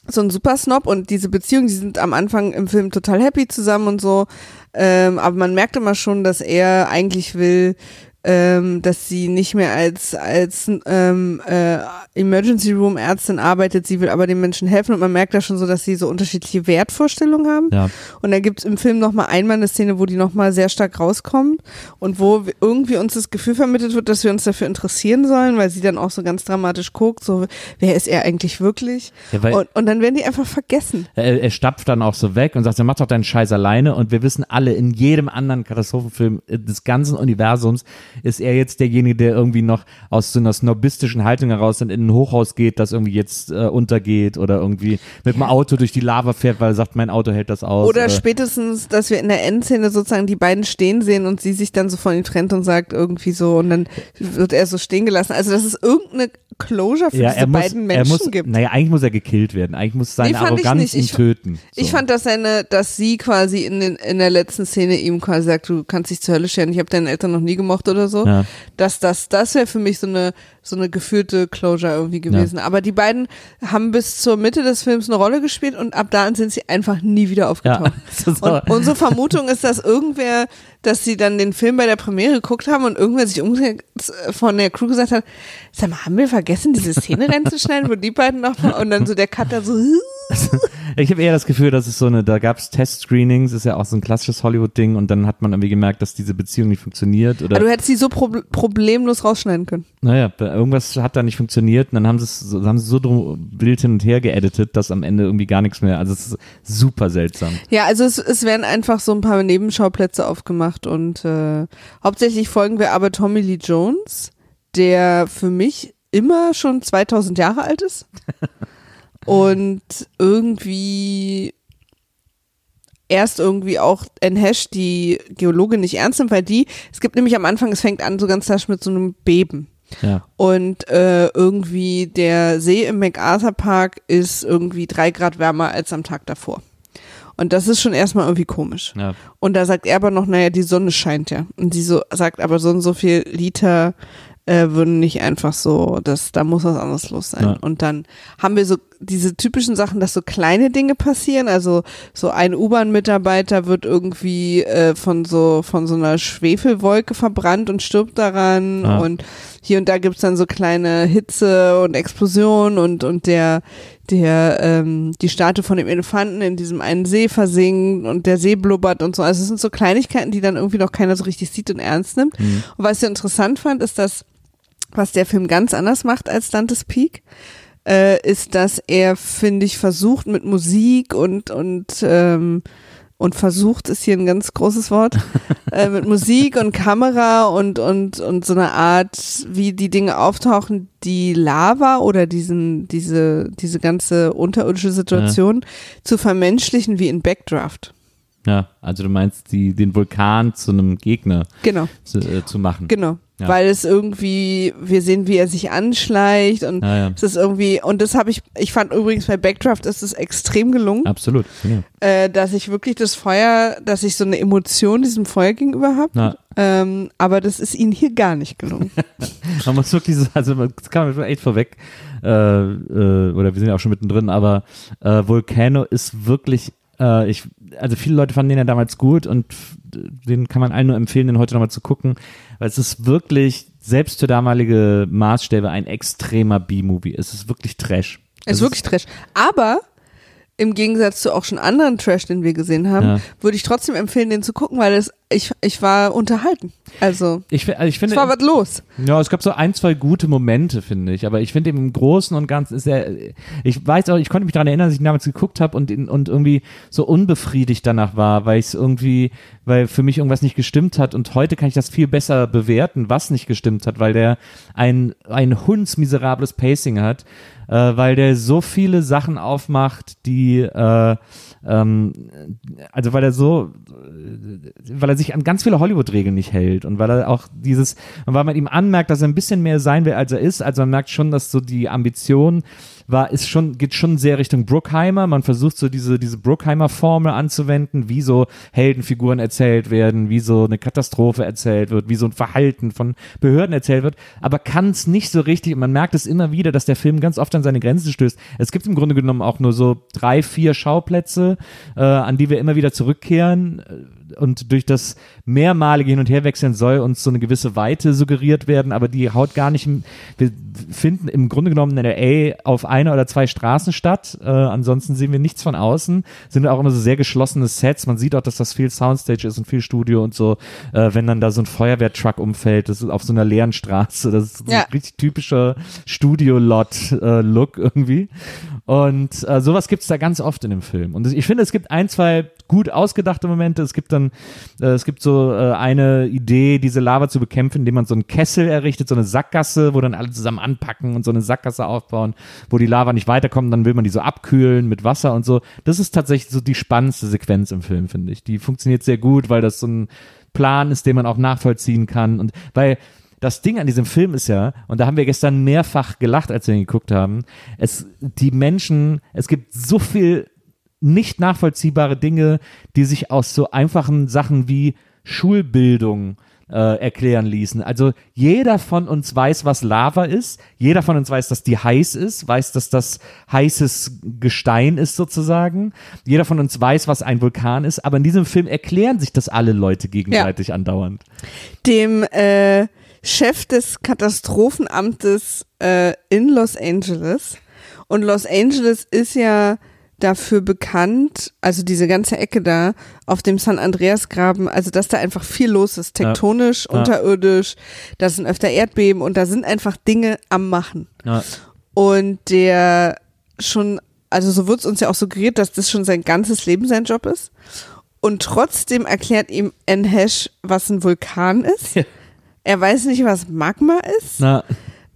so ein super Snob und diese Beziehung, die sind am Anfang im Film total happy zusammen und so, ähm, aber man merkt immer schon, dass er eigentlich will, ähm, dass sie nicht mehr als als ähm, äh, Emergency Room Ärztin arbeitet, sie will aber den Menschen helfen und man merkt da schon so, dass sie so unterschiedliche Wertvorstellungen haben. Ja. Und da gibt's im Film nochmal einmal eine Szene, wo die nochmal sehr stark rauskommen und wo irgendwie uns das Gefühl vermittelt wird, dass wir uns dafür interessieren sollen, weil sie dann auch so ganz dramatisch guckt, so, wer ist er eigentlich wirklich? Ja, und, und dann werden die einfach vergessen. Er, er stapft dann auch so weg und sagt, er macht doch deinen Scheiß alleine. Und wir wissen alle, in jedem anderen Katastrophenfilm des ganzen Universums ist er jetzt derjenige, der irgendwie noch aus so einer snobistischen Haltung heraus dann in ein Hochhaus geht, das irgendwie jetzt äh, untergeht oder irgendwie mit dem Auto durch die Lava fährt, weil er sagt, mein Auto hält das aus. Oder äh, spätestens, dass wir in der Endszene sozusagen die beiden stehen sehen und sie sich dann so von ihm trennt und sagt irgendwie so und dann wird er so stehen gelassen. Also dass es irgendeine Closure für ja, diese er muss, beiden er Menschen muss, gibt. naja, eigentlich muss er gekillt werden. Eigentlich muss seine Nee, Arroganz ihn töten. So. Ich fand, dass seine, dass sie quasi in, den, in der letzten Szene ihm quasi sagt, du kannst dich zur Hölle scheren, ich habe deine Eltern noch nie gemocht oder so. Ja. Dass das, das wäre für mich so eine, so eine gefühlte Closure irgendwie gewesen. Aber die beiden haben bis zur Mitte des Films eine Rolle gespielt und ab da sind sie einfach nie wieder ja. aufgetaucht. Aber- Und unsere Vermutung ist, dass irgendwer, dass sie dann den Film bei der Premiere geguckt haben und irgendwer sich von der Crew gesagt hat, sag mal, haben wir vergessen, diese Szene reinzuschneiden, wo die beiden nochmal und dann so der Cutter so, Ich habe eher das Gefühl, dass es so eine, da gab es Test-Screenings, ist ja auch so ein klassisches Hollywood-Ding und dann hat man irgendwie gemerkt, dass diese Beziehung nicht funktioniert oder Aber du hättest sie so prob problemlos rausschneiden können. naja, irgendwas hat da nicht funktioniert und dann haben sie es so, haben sie so drum wild hin und her geeditet, dass am Ende irgendwie gar nichts mehr, also es ist super seltsam. Ja, also es, es werden einfach so ein paar Nebenschauplätze aufgemacht und äh, hauptsächlich folgen wir aber Tommy Lee Jones, der für mich immer schon 2000 Jahre alt ist und irgendwie erst irgendwie auch Anne Hesh, die Geologin, nicht ernst nimmt, weil die, es gibt nämlich am Anfang, es fängt an so ganz klassisch mit so einem Beben. Ja. Und äh, irgendwie der See im MacArthur Park ist irgendwie drei Grad wärmer als am Tag davor. Und das ist schon erstmal irgendwie komisch. Ja. Und da sagt er aber noch, naja, die Sonne scheint ja. Und sie so sagt, aber so und so viel Liter äh, würden nicht einfach so, das, da muss was anderes los sein. Ja. Und dann haben wir so diese typischen Sachen, dass so kleine Dinge passieren. Also so ein U-Bahn-Mitarbeiter wird irgendwie äh, von so von so einer Schwefelwolke verbrannt und stirbt daran. Ja. Und hier und da gibt's dann so kleine Hitze und Explosionen und und der der ähm, die Statue von dem Elefanten in diesem einen See versinkt und der See blubbert und so. Also es sind so Kleinigkeiten, die dann irgendwie noch keiner so richtig sieht und ernst nimmt. Und was ich interessant fand, ist, dass was der Film ganz anders macht als Dantes Peak, äh, ist, dass er, finde ich, versucht mit Musik und und ähm, und versucht ist hier ein ganz großes Wort äh, mit Musik und Kamera und und und so eine Art, wie die Dinge auftauchen, die Lava oder diesen diese diese ganze unterirdische Situation zu vermenschlichen wie in Backdraft. Ja, also du meinst die, den Vulkan zu einem Gegner Genau. zu, äh, zu machen. Genau. Ja. Weil es irgendwie, wir sehen, wie er sich anschleicht und Ja, ja. es ist irgendwie, und das habe ich, ich fand übrigens bei Backdraft ist es extrem gelungen, Absolut. Äh, dass ich wirklich das Feuer, dass ich so eine Emotion diesem Feuer gegenüber habe. Ähm, aber das ist ihnen hier gar nicht gelungen. man muss wirklich so, also das kann man schon echt vorweg, äh, äh, oder wir sind ja auch schon mittendrin, aber äh, Volcano ist wirklich, äh, ich, also viele Leute fanden den ja damals gut und den kann man allen nur empfehlen, den heute nochmal zu gucken, weil es ist wirklich selbst für damalige Maßstäbe ein extremer B-Movie. Es ist wirklich Trash. Es ist wirklich Trash. Aber im Gegensatz zu auch schon anderen Trash, den wir gesehen haben, Ja. würde ich trotzdem empfehlen, den zu gucken, weil es, ich, ich war unterhalten. Also, Ich, also ich es finde, war was los. Ja, es gab so ein, zwei gute Momente, finde ich. Aber ich finde im Großen und Ganzen ist er. Ich weiß auch, ich konnte mich daran erinnern, dass ich ihn damals geguckt habe und, und irgendwie so unbefriedigt danach war, weil ich es irgendwie, weil für mich irgendwas nicht gestimmt hat. Und heute kann ich das viel besser bewerten, was nicht gestimmt hat, weil der ein, ein hundsmiserables Pacing hat, äh, weil der so viele Sachen aufmacht, die äh, ähm, also weil er so, weil er sich an ganz viele Hollywood-Regeln nicht hält und weil er auch dieses, und weil man ihm anmerkt, dass er ein bisschen mehr sein will, als er ist. Also man merkt schon, dass so die Ambition war, ist schon, geht schon sehr Richtung Bruckheimer. Man versucht so diese, diese Bruckheimer-Formel anzuwenden, wie so Heldenfiguren erzählt werden, wie so eine Katastrophe erzählt wird, wie so ein Verhalten von Behörden erzählt wird, aber kann es nicht so richtig. Man merkt es immer wieder, dass der Film ganz oft an seine Grenzen stößt. Es gibt im Grunde genommen auch nur so drei, vier Schauplätze, äh, an die wir immer wieder zurückkehren. Und durch das mehrmalige Hin- und Herwechseln soll uns so eine gewisse Weite suggeriert werden, aber die haut gar nicht. im- Wir finden im Grunde genommen in LA auf einer oder zwei Straßen statt. Äh, ansonsten sehen wir nichts von außen. Sind auch immer so sehr geschlossene Sets. Man sieht auch, dass das viel Soundstage ist und viel Studio und so. Äh, wenn dann da so ein Feuerwehrtruck umfällt, das ist auf so einer leeren Straße. Das ist so Ja. ein richtig typischer Studio-Lot-Look irgendwie. Und äh, sowas gibt's da ganz oft in dem Film. Und ich finde, es gibt ein, zwei gut ausgedachte Momente. Es gibt dann, äh, es gibt so äh, eine Idee, diese Lava zu bekämpfen, indem man so einen Kessel errichtet, so eine Sackgasse, wo dann alle zusammen anpacken und so eine Sackgasse aufbauen, wo die Lava nicht weiterkommt. Dann will man die so abkühlen mit Wasser und so. Das ist tatsächlich so die spannendste Sequenz im Film, finde ich. Die funktioniert sehr gut, weil das so ein Plan ist, den man auch nachvollziehen kann. Und weil das Ding an diesem Film ist ja, und da haben wir gestern mehrfach gelacht, als wir ihn geguckt haben, es, die Menschen, es gibt so viel nicht nachvollziehbare Dinge, die sich aus so einfachen Sachen wie Schulbildung äh, erklären ließen. Also jeder von uns weiß, was Lava ist. Jeder von uns weiß, dass die heiß ist, weiß, dass das heißes Gestein ist sozusagen. Jeder von uns weiß, was ein Vulkan ist. Aber in diesem Film erklären sich das alle Leute gegenseitig andauernd. Dem äh, Chef des Katastrophenamtes äh, in Los Angeles. Und Los Angeles ist ja dafür bekannt, also diese ganze Ecke da auf dem San Andreas Graben, also dass da einfach viel los ist, tektonisch, Ja. unterirdisch, da sind öfter Erdbeben und da sind einfach Dinge am Machen. Ja. Und der schon, also so wird es uns ja auch suggeriert, dass das schon sein ganzes Leben sein Job ist. Und trotzdem erklärt ihm N. Hash, was ein Vulkan ist. Ja. Er weiß nicht, was Magma ist. Na,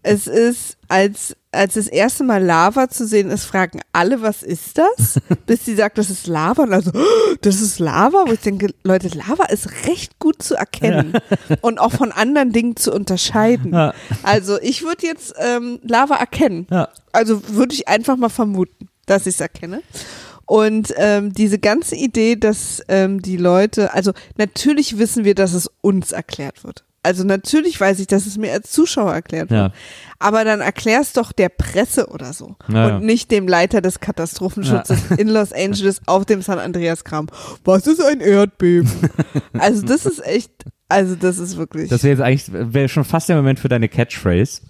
Es ist, als, als das erste Mal Lava zu sehen ist, fragen alle, was ist das? Bis sie sagt, das ist Lava. Und also, "Oh, das ist Lava? Wo ich denke, Leute, Lava ist recht gut zu erkennen und auch von anderen Dingen zu unterscheiden. Ja. Also ich würde jetzt ähm, Lava erkennen. ja. Also würde ich einfach mal vermuten, dass ich es erkenne. Und ähm, diese ganze Idee, dass ähm, die Leute, also natürlich wissen wir, dass es uns erklärt wird. Also natürlich weiß ich, dass es mir als Zuschauer erklärt wird. Ja. Aber dann erklär's doch der Presse oder so. Ja, ja. Und nicht dem Leiter des Katastrophenschutzes in Los Angeles auf dem San Andreas Kram. Was ist ein Erdbeben? also das ist echt, also das ist wirklich. Das wäre jetzt eigentlich, wäre schon fast der Moment für deine Catchphrase.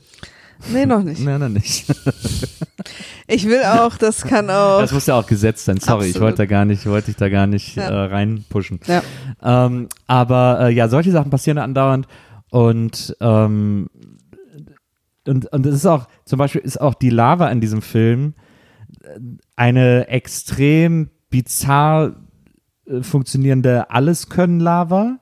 nee, noch nicht. Nein, nein, nicht. Ich will auch, das kann auch. Das muss ja auch gesetzt sein. Sorry, ich Absolut. wollte da gar nicht, wollte dich da gar nicht Ja. äh, reinpushen. Ja. Ähm, aber äh, ja, solche Sachen passieren andauernd und ähm, und und es ist auch zum Beispiel ist auch die Lava in diesem Film äh, eine extrem bizarr äh, funktionierende Alleskönnen-Lava.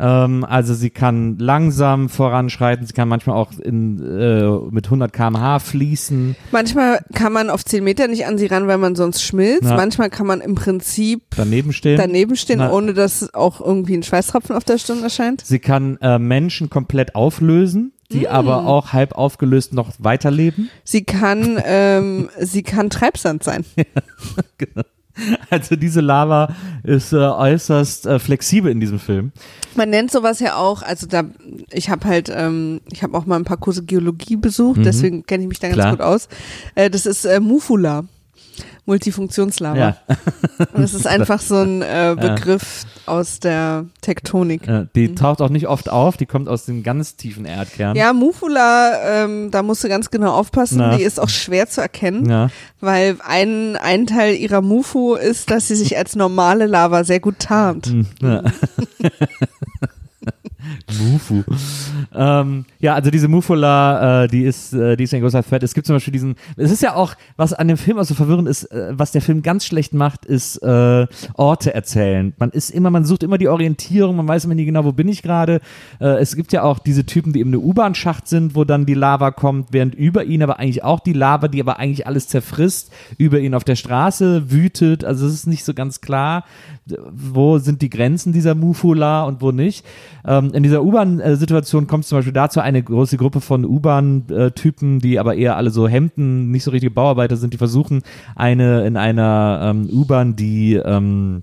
Ähm, also sie kann langsam voranschreiten, sie kann manchmal auch in, äh, mit 100 km/h fließen. Manchmal kann man auf 10 Meter nicht an sie ran, weil man sonst schmilzt. Ja. Manchmal kann man im Prinzip daneben stehen. daneben stehen, Na. ohne dass auch irgendwie ein Schweißtropfen auf der Stirn erscheint. Sie kann äh, Menschen komplett auflösen, die Mm. aber auch halb aufgelöst noch weiterleben. Sie kann, ähm, sie kann Treibsand sein. Also diese Lava ist äh, äußerst äh, flexibel in diesem Film. Man nennt sowas ja auch, also da, ich habe halt, ähm, ich habe auch mal ein paar Kurse Geologie besucht, Mhm. deswegen kenne ich mich da ganz Klar. gut aus. Äh, das ist äh, Mufula. Multifunktionslava. Ja. Und das ist einfach so ein äh, Begriff aus der Tektonik. Ja, die taucht auch nicht oft auf, die kommt aus dem ganz tiefen Erdkern. Ja, Mufula, ähm, da musst du ganz genau aufpassen. Na. Die ist auch schwer zu erkennen, Ja. weil ein, ein Teil ihrer Mufu ist, dass sie sich als normale Lava sehr gut tarnt. Ja. Mufu. Ähm, ja, also diese Mufula, äh, die ist, äh, die ist ein großer Fett. Es gibt zum Beispiel diesen, es ist ja auch, was an dem Film auch so verwirrend ist, äh, was der Film ganz schlecht macht, ist äh, Orte erzählen. Man ist immer, man sucht immer die Orientierung, man weiß immer nie genau, wo bin ich gerade. Äh, es gibt ja auch diese Typen, die eben eine U-Bahn-Schacht sind, wo dann die Lava kommt, während über ihn aber eigentlich auch die Lava, die aber eigentlich alles zerfrisst, über ihn auf der Straße wütet. Also es ist nicht so ganz klar, wo sind die Grenzen dieser Mufula und wo nicht. Ähm, in dieser U-Bahn-Situation kommt zum Beispiel dazu, eine große Gruppe von U-Bahn-Typen, die aber eher alle so Hemden, nicht so richtige Bauarbeiter sind, die versuchen, eine in einer ähm, U-Bahn, die ähm,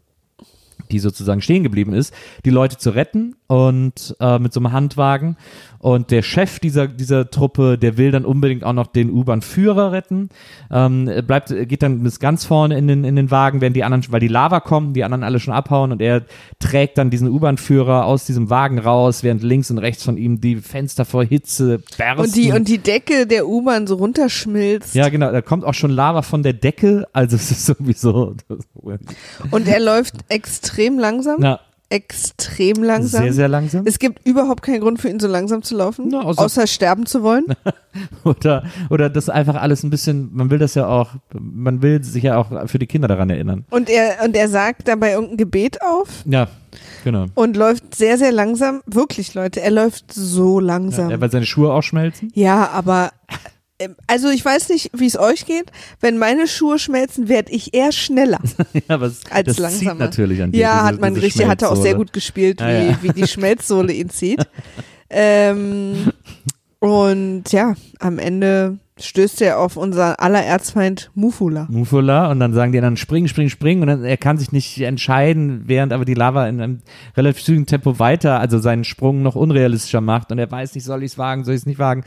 die sozusagen stehen geblieben ist, die Leute zu retten und äh, mit so einem Handwagen. Und der Chef dieser, dieser Truppe, der will dann unbedingt auch noch den U-Bahn-Führer retten. Ähm, er bleibt, geht dann bis ganz vorne in den, in den Wagen, während die anderen, weil die Lava kommen, die anderen alle schon abhauen und er trägt dann diesen U-Bahn-Führer aus diesem Wagen raus, während links und rechts von ihm die Fenster vor Hitze bersten. Und die, und die Decke der U-Bahn so runterschmilzt. ja, genau, da kommt auch schon Lava von der Decke, also es ist irgendwie so. Und er läuft extrem langsam. Na, Extrem langsam. sehr, sehr langsam. Es gibt überhaupt keinen Grund für ihn so langsam zu laufen, Na, außer- außer, sterben zu wollen. Oder, oder das einfach alles ein bisschen, man will das ja auch, man will sich ja auch für die Kinder daran erinnern. Und er, und er sagt dabei irgendein Gebet auf Ja, genau. und läuft sehr, sehr langsam. Wirklich, Leute, er läuft so langsam. Ja, weil seine Schuhe auch schmelzen. Ja, aber also ich weiß nicht, wie es euch geht. Wenn meine Schuhe schmelzen, werde ich eher schneller ja, aber es, als das langsamer. zieht natürlich an dir. Ja, diese, hat man richtig, hat er auch sehr gut gespielt, Ja, wie, ja. wie die Schmelzsohle ihn zieht. ähm, und ja, am Ende stößt er auf unser aller Erzfeind Mufula. Mufula und dann sagen die anderen springen, springen, springen und dann, er kann sich nicht entscheiden, während aber die Lava in einem relativ zügigen Tempo weiter, also seinen Sprung noch unrealistischer macht und er weiß nicht, soll ich es wagen, soll ich es nicht wagen.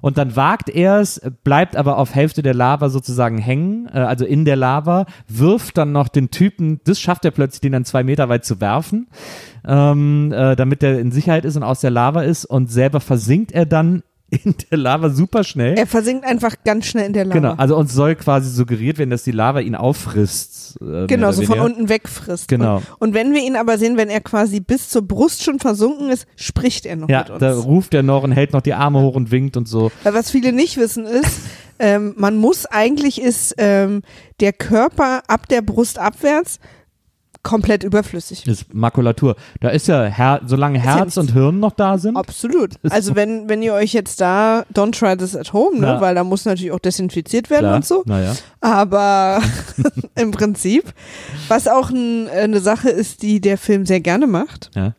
Und dann wagt er es, bleibt aber auf Hälfte der Lava sozusagen hängen, äh, also in der Lava, wirft dann noch den Typen, das schafft er plötzlich, den dann zwei Meter weit zu werfen, ähm, äh, damit er in Sicherheit ist und aus der Lava ist. Und selber versinkt er dann in der Lava super schnell. Er versinkt einfach ganz schnell in der Lava. Genau, also uns soll quasi suggeriert werden, dass die Lava ihn auffrisst. Äh, Genau, so von unten wegfrisst. Genau. Und, und wenn wir ihn aber sehen, wenn er quasi bis zur Brust schon versunken ist, spricht er noch Ja, mit uns. da ruft er noch und hält noch die Arme hoch und winkt und so. Weil was viele nicht wissen ist, ähm, man muss eigentlich ist ähm, der Körper ab der Brust abwärts komplett überflüssig. Ist Makulatur. Da ist ja, Her solange Herz und Hirn noch da sind. Absolut. Also so. wenn, wenn ihr euch jetzt da, don't try this at home, ne? Ja. weil da muss natürlich auch desinfiziert werden Klar. und so. Naja. Aber im Prinzip, was auch ein, eine Sache ist, die der Film sehr gerne macht, Ja.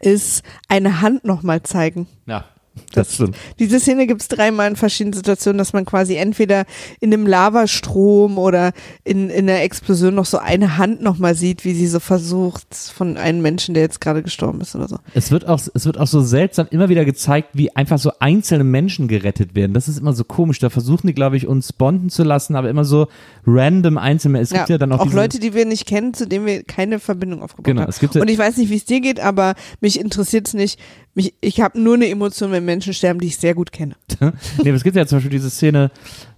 ist eine Hand nochmal zeigen. Ja. Das stimmt. Diese Szene gibt es dreimal in verschiedenen Situationen, dass man quasi entweder in einem Lavastrom oder in, in einer Explosion noch so eine Hand nochmal sieht, wie sie so versucht von einem Menschen, der jetzt gerade gestorben ist oder so. Es wird, auch, es wird auch so seltsam immer wieder gezeigt, wie einfach so einzelne Menschen gerettet werden. Das ist immer so komisch. Da versuchen die, glaube ich, uns bonden zu lassen, aber immer so random einzelne. Es gibt ja, dann auch, auch Leute, die wir nicht kennen, zu denen wir keine Verbindung aufgebaut Genau, haben. es gibt ja- Und ich weiß nicht, wie es dir geht, aber mich interessiert es nicht. Mich, ich habe nur eine Emotion, wenn Menschen sterben, die ich sehr gut kenne. nee, es gibt ja zum Beispiel diese Szene,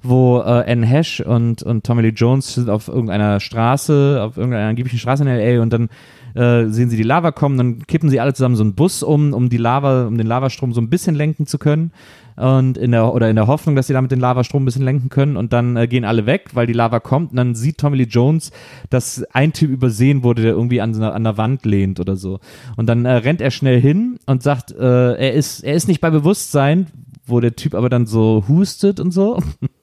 wo äh, Anne Hesh und, und Tommy Lee Jones sind auf irgendeiner Straße, auf irgendeiner angeblichen Straße in L.A. und dann äh, sehen sie die Lava kommen, dann kippen sie alle zusammen so einen Bus um, um die Lava, um den Lavastrom so ein bisschen lenken zu können. Und in der, oder in der Hoffnung, dass sie damit den Lavastrom ein bisschen lenken können und dann äh, gehen alle weg, weil die Lava kommt und dann sieht Tommy Lee Jones, dass ein Typ übersehen wurde, der irgendwie an, an der Wand lehnt oder so. Und dann äh, rennt er schnell hin und sagt, äh, er ist, er ist nicht bei Bewusstsein, wo der Typ aber dann so hustet und so.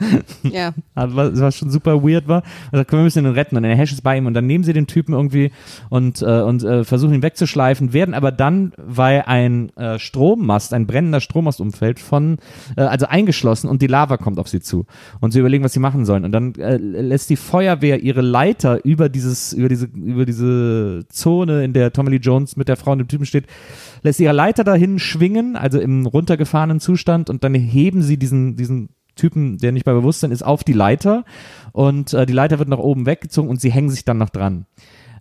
Ja. Also, Was, was schon super weird war. Sagt, wir müssen ihn retten. Und der Hash ist bei ihm. Und dann nehmen sie den Typen irgendwie und, äh, und äh, versuchen ihn wegzuschleifen, werden aber dann, weil ein äh, Strommast, ein brennender Strommast umfällt, von, äh, also eingeschlossen und die Lava kommt auf sie zu. Und sie überlegen, was sie machen sollen. Und dann äh, lässt die Feuerwehr ihre Leiter über dieses, über diese, über diese Zone, in der Tommy Lee Jones mit der Frau und dem Typen steht, lässt ihre Leiter dahin schwingen, also im runtergefahrenen Zustand, und dann heben sie diesen, diesen Typen, der nicht bei Bewusstsein ist, auf die Leiter und äh, die Leiter wird nach oben weggezogen und sie hängen sich dann noch dran.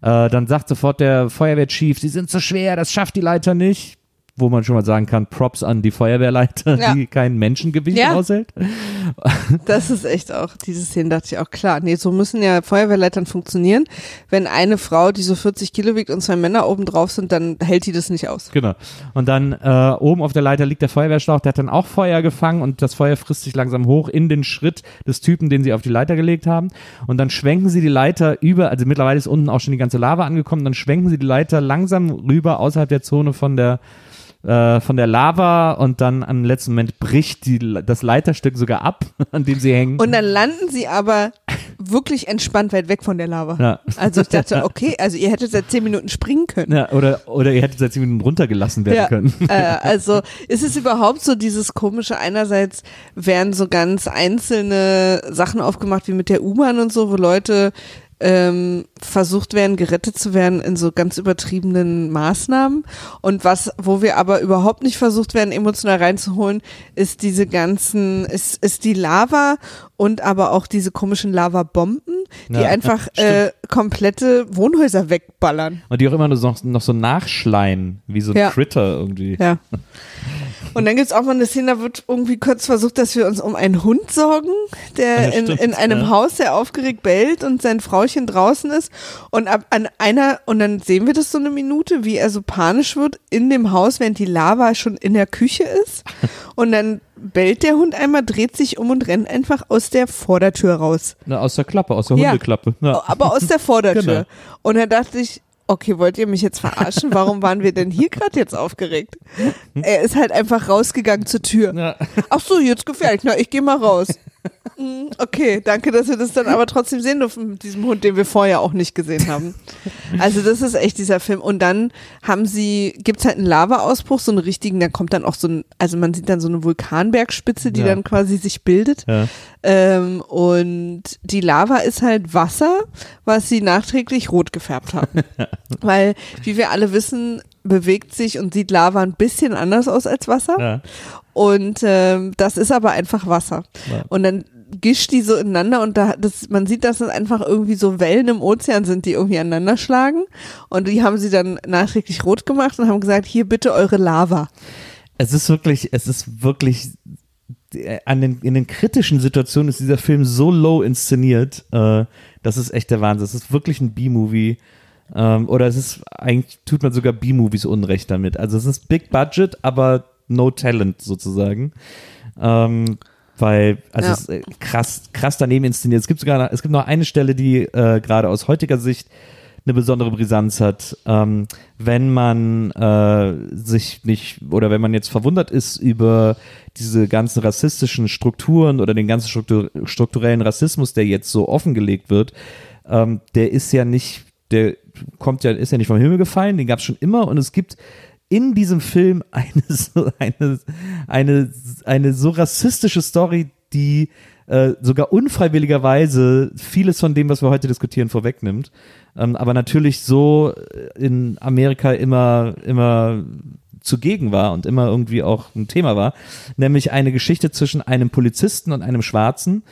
Äh, dann sagt sofort der Feuerwehrchief, sie sind zu schwer, das schafft die Leiter nicht. Wo man schon mal sagen kann, Props an die Feuerwehrleiter, Ja. die kein Menschengewicht Ja. aushält. Das ist echt auch, diese Szene dachte ich auch, klar, nee, so müssen ja Feuerwehrleitern funktionieren. Wenn eine Frau, die so 40 Kilo wiegt und zwei Männer oben drauf sind, dann hält die das nicht aus. Genau. Und dann äh, oben auf der Leiter liegt der Feuerwehrschlauch, der hat dann auch Feuer gefangen und das Feuer frisst sich langsam hoch in den Schritt des Typen, den sie auf die Leiter gelegt haben. Und dann schwenken sie die Leiter über, also mittlerweile ist unten auch schon die ganze Lava angekommen, dann schwenken sie die Leiter langsam rüber außerhalb der Zone von der äh, von der Lava und dann am letzten Moment bricht die, das Leiterstück sogar ab, an dem sie hängen. Und dann landen sie aber wirklich entspannt weit weg von der Lava. ja. Also ich dachte, okay, also ihr hättet seit 10 Minuten springen können. Ja, oder, oder ihr hättet seit 10 Minuten runtergelassen werden Ja. können. Äh, also ist es überhaupt so dieses komische, einerseits werden so ganz einzelne Sachen aufgemacht wie mit der U-Bahn und so, wo Leute ähm, versucht werden, gerettet zu werden in so ganz übertriebenen Maßnahmen. Und was, wo wir aber überhaupt nicht versucht werden, emotional reinzuholen, ist diese ganzen, ist, ist die Lava und aber auch diese komischen Lavabomben, die Ja, einfach äh, komplette Wohnhäuser wegballern. Und die auch immer nur so, noch so nachschleien, wie so ein Ja. Critter irgendwie. Ja. Und dann gibt's auch mal eine Szene, da wird irgendwie kurz versucht, dass wir uns um einen Hund sorgen, der Ja, in, in einem ja. Haus sehr aufgeregt bellt und sein Frauchen draußen ist. Und ab an einer, und dann sehen wir das so eine Minute, wie er so panisch wird in dem Haus, während die Lava schon in der Küche ist. Und dann bellt der Hund einmal, dreht sich um und rennt einfach aus der Vordertür raus. Na, aus der Klappe, aus der. Hundeklappe. Ja. Aber aus der Vordertür. Genau. Und da dachte ich, okay, wollt ihr mich jetzt verarschen? Warum waren wir denn hier gerade jetzt aufgeregt? Er ist halt einfach rausgegangen zur Tür. Ja. Ach so, jetzt gefällt. Na, ich gehe mal raus. Mm, Okay, danke, dass wir das dann aber trotzdem sehen durften mit diesem Hund, den wir vorher auch nicht gesehen haben. Also das ist echt dieser Film. Und dann haben sie, gibt's halt einen Lavaausbruch, so einen richtigen, da kommt dann auch so ein, also man sieht dann so eine Vulkanbergspitze, die Ja. dann quasi sich bildet. Ja. Ähm, und die Lava ist halt Wasser, was sie nachträglich rot gefärbt haben. Weil, wie wir alle wissen, bewegt sich und sieht Lava ein bisschen anders aus als Wasser. Ja. Und ähm, das ist aber einfach Wasser. Ja. Und dann gischt die so ineinander und da das, man sieht, dass es einfach irgendwie so Wellen im Ozean sind, die irgendwie aneinander schlagen. Und die haben sie dann nachträglich rot gemacht und haben gesagt, hier bitte eure Lava. Es ist wirklich, es ist wirklich, äh, an den, in den kritischen Situationen ist dieser Film so low inszeniert, äh, das ist echt der Wahnsinn. Es ist wirklich ein B-Movie. Ähm, oder es ist, eigentlich tut man sogar B-Movies Unrecht damit. Also es ist Big Budget, aber no talent sozusagen. Ähm, weil, also Ja. es ist äh, krass, krass daneben inszeniert. Es gibt sogar, es gibt noch eine Stelle, die äh, gerade aus heutiger Sicht eine besondere Brisanz hat, ähm, wenn man äh, sich nicht oder wenn man jetzt verwundert ist über diese ganzen rassistischen Strukturen oder den ganzen struktur strukturellen Rassismus, der jetzt so offengelegt wird, ähm, der ist ja nicht, der kommt ja, ist ja nicht vom Himmel gefallen, den gab es schon immer und es gibt in diesem Film eine so, eine, eine, eine so rassistische Story, die äh, sogar unfreiwilligerweise vieles von dem, was wir heute diskutieren, vorwegnimmt. Ähm, aber natürlich so äh, in Amerika immer, immer zugegen war und immer irgendwie auch ein Thema war, nämlich eine Geschichte zwischen einem Polizisten und einem Schwarzen.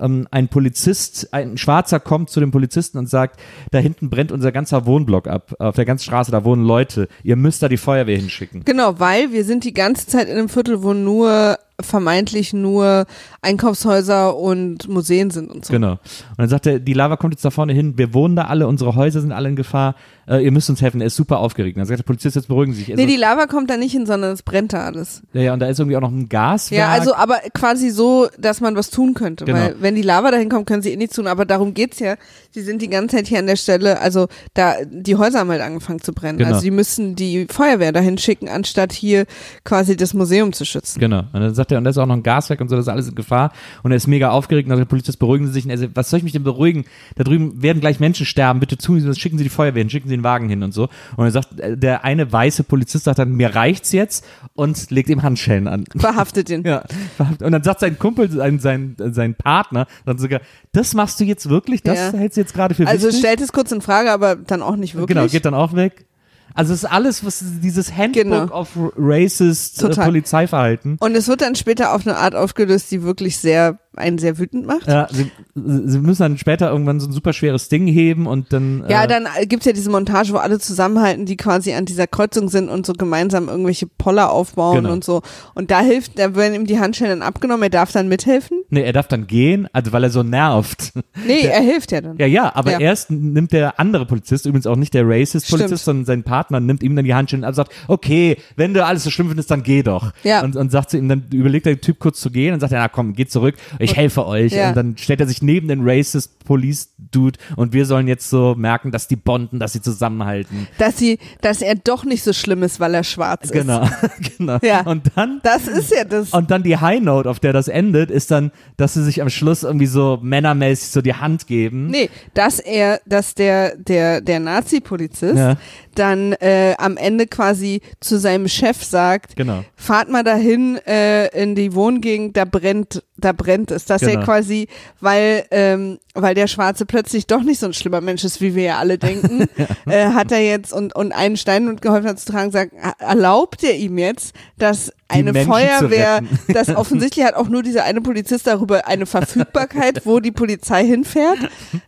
Ähm, ein Polizist, ein Schwarzer kommt zu dem Polizisten und sagt, da hinten brennt unser ganzer Wohnblock ab, auf der ganzen Straße, da wohnen Leute, ihr müsst da die Feuerwehr hinschicken. Genau, weil wir sind die ganze Zeit in einem Viertel, wo nur vermeintlich nur Einkaufshäuser und Museen sind und so. Genau. Und dann sagt er, die Lava kommt jetzt da vorne hin, wir wohnen da alle, unsere Häuser sind alle in Gefahr, äh, ihr müsst uns helfen. Er ist super aufgeregt. Und dann sagt der Polizist, jetzt beruhigen Sie sich. Nee, Also, die Lava kommt da nicht hin, sondern es brennt da alles. ja, ja, und da ist irgendwie auch noch ein Gaswerk. Ja, also aber quasi so, dass man was tun könnte. Genau. Weil wenn die Lava dahin kommt, können sie eh nichts tun. Aber darum geht's ja. Sie sind die ganze Zeit hier an der Stelle, also da, die Häuser haben halt angefangen zu brennen. Genau. Also die müssen die Feuerwehr dahin schicken, anstatt hier quasi das Museum zu schützen. Genau. Und dann sagt er, und da ist auch noch ein Gaswerk und so, das ist alles in Gefahr. Und er ist mega aufgeregt und sagt der Polizist, beruhigen Sie sich. Und er sagt, was soll ich mich denn beruhigen? Da drüben werden gleich Menschen sterben, bitte tun Sie das, schicken Sie die Feuerwehr hin, schicken Sie den Wagen hin und so. Und er sagt, äh, der eine weiße Polizist sagt dann, mir reicht's jetzt und legt ihm Handschellen an. Verhaftet ihn. Ja, und dann sagt sein Kumpel, sein, sein, sein Partner, dann sogar, das machst du jetzt wirklich? Das Ja. hältst du jetzt gerade für Also wichtig? stellt es kurz in Frage, aber dann auch nicht wirklich. Genau, geht dann auch weg. Also es ist alles, was dieses Handbook Genau. of Racist äh, Total. Polizeiverhalten. Und es wird dann später auf eine Art aufgelöst, die wirklich sehr, einen sehr wütend macht. Ja, sie, sie müssen dann später irgendwann so ein super schweres Ding heben und dann. Ja, äh, dann gibt's ja diese Montage, wo alle zusammenhalten, die quasi an dieser Kreuzung sind und so gemeinsam irgendwelche Poller aufbauen Genau. und so. Und da hilft, da werden ihm die Handschellen dann abgenommen, er darf dann mithelfen. Nee, er darf dann gehen, also weil er so nervt. Nee, er hilft ja dann. Ja, ja, aber Ja. erst nimmt der andere Polizist, übrigens auch nicht der Racist-Polizist, sondern sein Partner, nimmt ihm dann die Handschellen ab und sagt, okay, wenn du alles so schlimm findest, dann geh doch. Ja. Und, und sagt zu ihm, dann überlegt der Typ kurz zu gehen und sagt, na komm, geh zurück, ich helfe euch. Ja. Und dann stellt er sich neben den Racist-Police-Dude und wir sollen jetzt so merken, dass die bonden, dass sie zusammenhalten. Dass sie, dass er doch nicht so schlimm ist, weil er schwarz ist. Genau, genau. Ja. Und dann Das ist ja das. Und dann die High Note, auf der das endet, ist dann, dass sie sich am Schluss irgendwie so männermäßig so die Hand geben. Nee, dass er, dass der, der, der Nazi-Polizist Ja. Dann äh, am Ende quasi zu seinem Chef sagt, Genau. fahrt mal dahin äh, in die Wohngegend, da brennt, da brennt es. Dass er Genau. quasi, weil, ähm, weil der Schwarze plötzlich doch nicht so ein schlimmer Mensch ist, wie wir ja alle denken, äh, hat er jetzt und, und einen Stein und geholfen hat zu tragen, sagt, erlaubt er ihm jetzt, dass eine Menschen Feuerwehr, das offensichtlich hat auch nur dieser eine Polizist darüber eine Verfügbarkeit, wo die Polizei hinfährt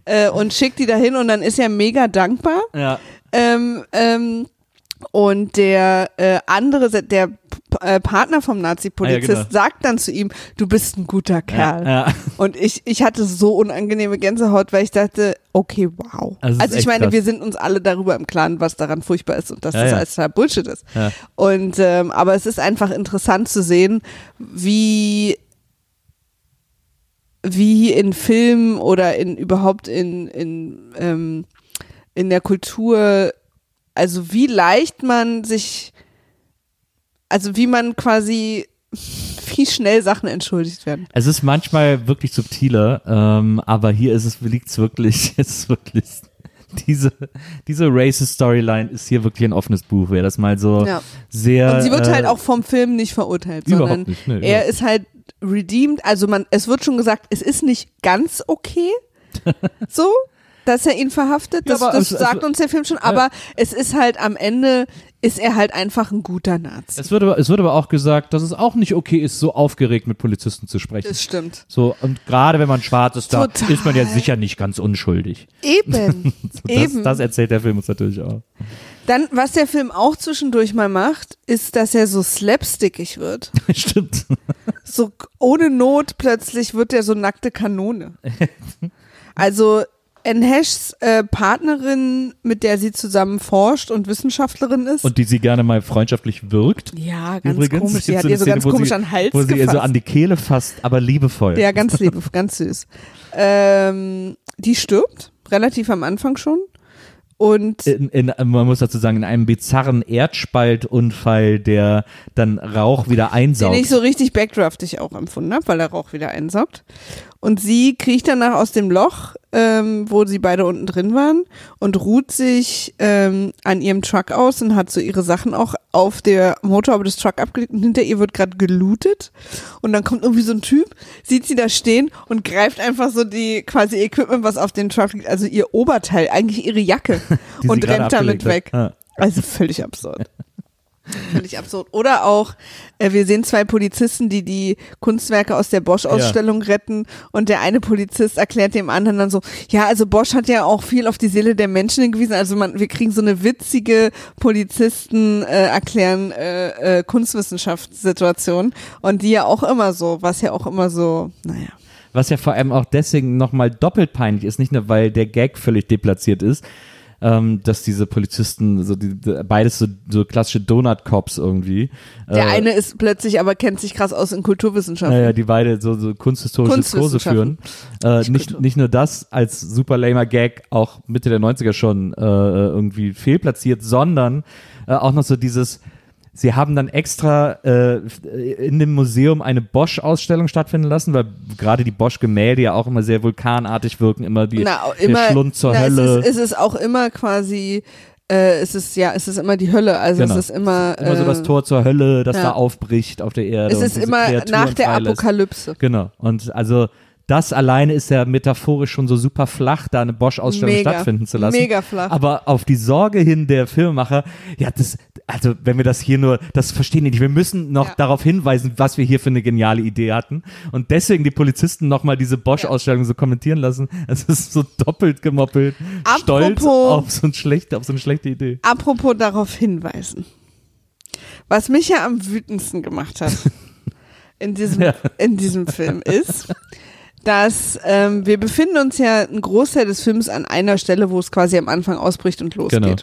äh, und schickt die dahin und dann ist er mega dankbar. Ja. Ähm, ähm, und der äh, andere, der äh, Partner vom Nazi-Polizist Ah, ja, genau. sagt dann zu ihm, du bist ein guter Kerl. Ja, ja. Und ich, ich hatte so unangenehme Gänsehaut, weil ich dachte, okay, wow. Also Also, ich meine, krass. wir sind uns alle darüber im Klaren, was daran furchtbar ist und dass das alles total Bullshit ist. Ja. Und ähm, aber es ist einfach interessant zu sehen, wie wie in Filmen oder in überhaupt in in ähm, in der Kultur, also wie leicht man sich, also wie man quasi, wie schnell Sachen entschuldigt werden. Es ist manchmal wirklich subtiler, ähm, aber hier ist es, liegt es wirklich, es ist wirklich, diese, diese Racist-Storyline ist hier wirklich ein offenes Buch, wer das mal so Ja. sehr. Und sie wird äh, halt auch vom Film nicht verurteilt, überhaupt sondern nicht, nee, er ist halt redeemed. Also man, es wird schon gesagt, es ist nicht ganz okay, so, dass er ihn verhaftet. Das, Ja, aber das es- sagt uns der Film schon. Aber es ist halt am Ende ist er halt einfach ein guter Nazi. Es wird, aber, es wird aber auch gesagt, dass es auch nicht okay ist, so aufgeregt mit Polizisten zu sprechen. Das stimmt. So, und gerade wenn man schwarz ist, da Total. ist man ja sicher nicht ganz unschuldig. Eben. So, das, Eben. das erzählt der Film uns natürlich auch. Dann, was der Film auch zwischendurch mal macht, ist, dass er so slapstickig wird. Stimmt. So ohne Not plötzlich wird er so nackte Kanone. Also Enheshs äh, Partnerin, mit der sie zusammen forscht und Wissenschaftlerin ist. Und die sie gerne mal freundschaftlich wirkt. ja, ganz Übrigens, komisch. Sie hat so ihr so Szene, ganz komisch sie, an den Hals Wo sie ihr so gefasst. an die Kehle fasst, aber liebevoll. ja, ganz lieb, ganz süß. Ähm, die stirbt, relativ am Anfang schon. Und In, in, man muss dazu sagen, in einem bizarren Erdspaltunfall, der dann Rauch wieder den einsaugt. ich so richtig backdraftig auch empfunden habe, weil er Rauch wieder einsaugt. Und sie kriecht danach aus dem Loch, ähm, wo sie beide unten drin waren und ruht sich ähm, an ihrem Truck aus und hat so ihre Sachen auch auf der Motorhaube des Truck abgelegt und hinter ihr wird gerade gelootet und dann kommt irgendwie so ein Typ, sieht sie da stehen und greift einfach so die quasi Equipment, was auf den Truck liegt, also ihr Oberteil, eigentlich ihre Jacke und rennt damit weg. Ja. Also völlig absurd. Völlig absurd. Oder auch, äh, wir sehen zwei Polizisten, die die Kunstwerke aus der Bosch-Ausstellung retten und der eine Polizist erklärt dem anderen dann so, ja, also Bosch hat ja auch viel auf die Seele der Menschen hingewiesen, also man, wir kriegen so eine witzige Polizisten äh, erklären äh, äh, Kunstwissenschaftssituation und die ja auch immer so, was ja auch immer so, naja. Was ja vor allem auch deswegen nochmal doppelt peinlich ist, nicht nur weil der Gag völlig deplatziert ist, ähm, dass diese Polizisten, so die, beides so, so klassische Donut-Cops irgendwie. Der äh, eine ist plötzlich aber kennt sich krass aus in Kulturwissenschaften. Naja, die beide so, so kunsthistorische Kurse führen. Äh, nicht, nicht nur das als super lamer Gag auch Mitte der 90er schon äh, irgendwie fehlplatziert, sondern äh, auch noch so dieses, sie haben dann extra äh, in dem Museum eine Bosch-Ausstellung stattfinden lassen, weil gerade die Bosch-Gemälde ja auch immer sehr vulkanartig wirken, immer die na, der immer, Schlund zur na, Hölle. Es ist, es ist auch immer quasi, äh, es ist ja, es ist immer die Hölle. Also Genau. es ist immer, immer so das äh, Tor zur Hölle, das ja. da aufbricht auf der Erde. Es ist immer Kreaturen nach der. Apokalypse. Genau. Und also das alleine ist ja metaphorisch schon so super flach, da eine Bosch-Ausstellung stattfinden zu lassen. Mega flach. Aber auf die Sorge hin der Filmemacher, ja, das, also wenn wir das hier nur, das verstehen die nicht. Wir müssen noch Ja. darauf hinweisen, was wir hier für eine geniale Idee hatten. Und deswegen die Polizisten nochmal diese Bosch-Ausstellung so kommentieren lassen. Es ist so doppelt gemoppelt. Stolz Apropos- auf so, ein schlechte, auf so eine schlechte Idee. Apropos darauf hinweisen. Was mich ja am wütendsten gemacht hat in diesem, Ja. in diesem Film ist, dass ähm, wir befinden uns ja einen Großteil des Films an einer Stelle, wo es quasi am Anfang ausbricht und losgeht. Genau.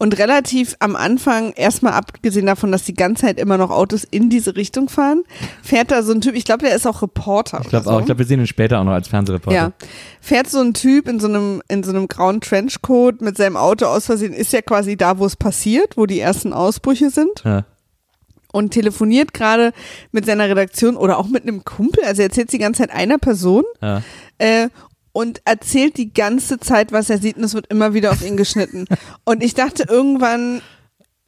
Und relativ am Anfang, erstmal abgesehen davon, dass die ganze Zeit immer noch Autos in diese Richtung fahren, fährt da so ein Typ, ich glaube, der ist auch Reporter. Ich glaube so. auch, ich glaube, wir sehen ihn später auch noch als Fernsehreporter. Ja. Fährt so ein Typ in so einem, in so einem grauen Trenchcoat mit seinem Auto aus Versehen, ist ja quasi da, wo es passiert, wo die ersten Ausbrüche sind Ja. Und telefoniert gerade mit seiner Redaktion oder auch mit einem Kumpel, also er erzählt die ganze Zeit einer Person Ja. äh, und erzählt die ganze Zeit, was er sieht und es wird immer wieder auf ihn geschnitten. Und ich dachte irgendwann,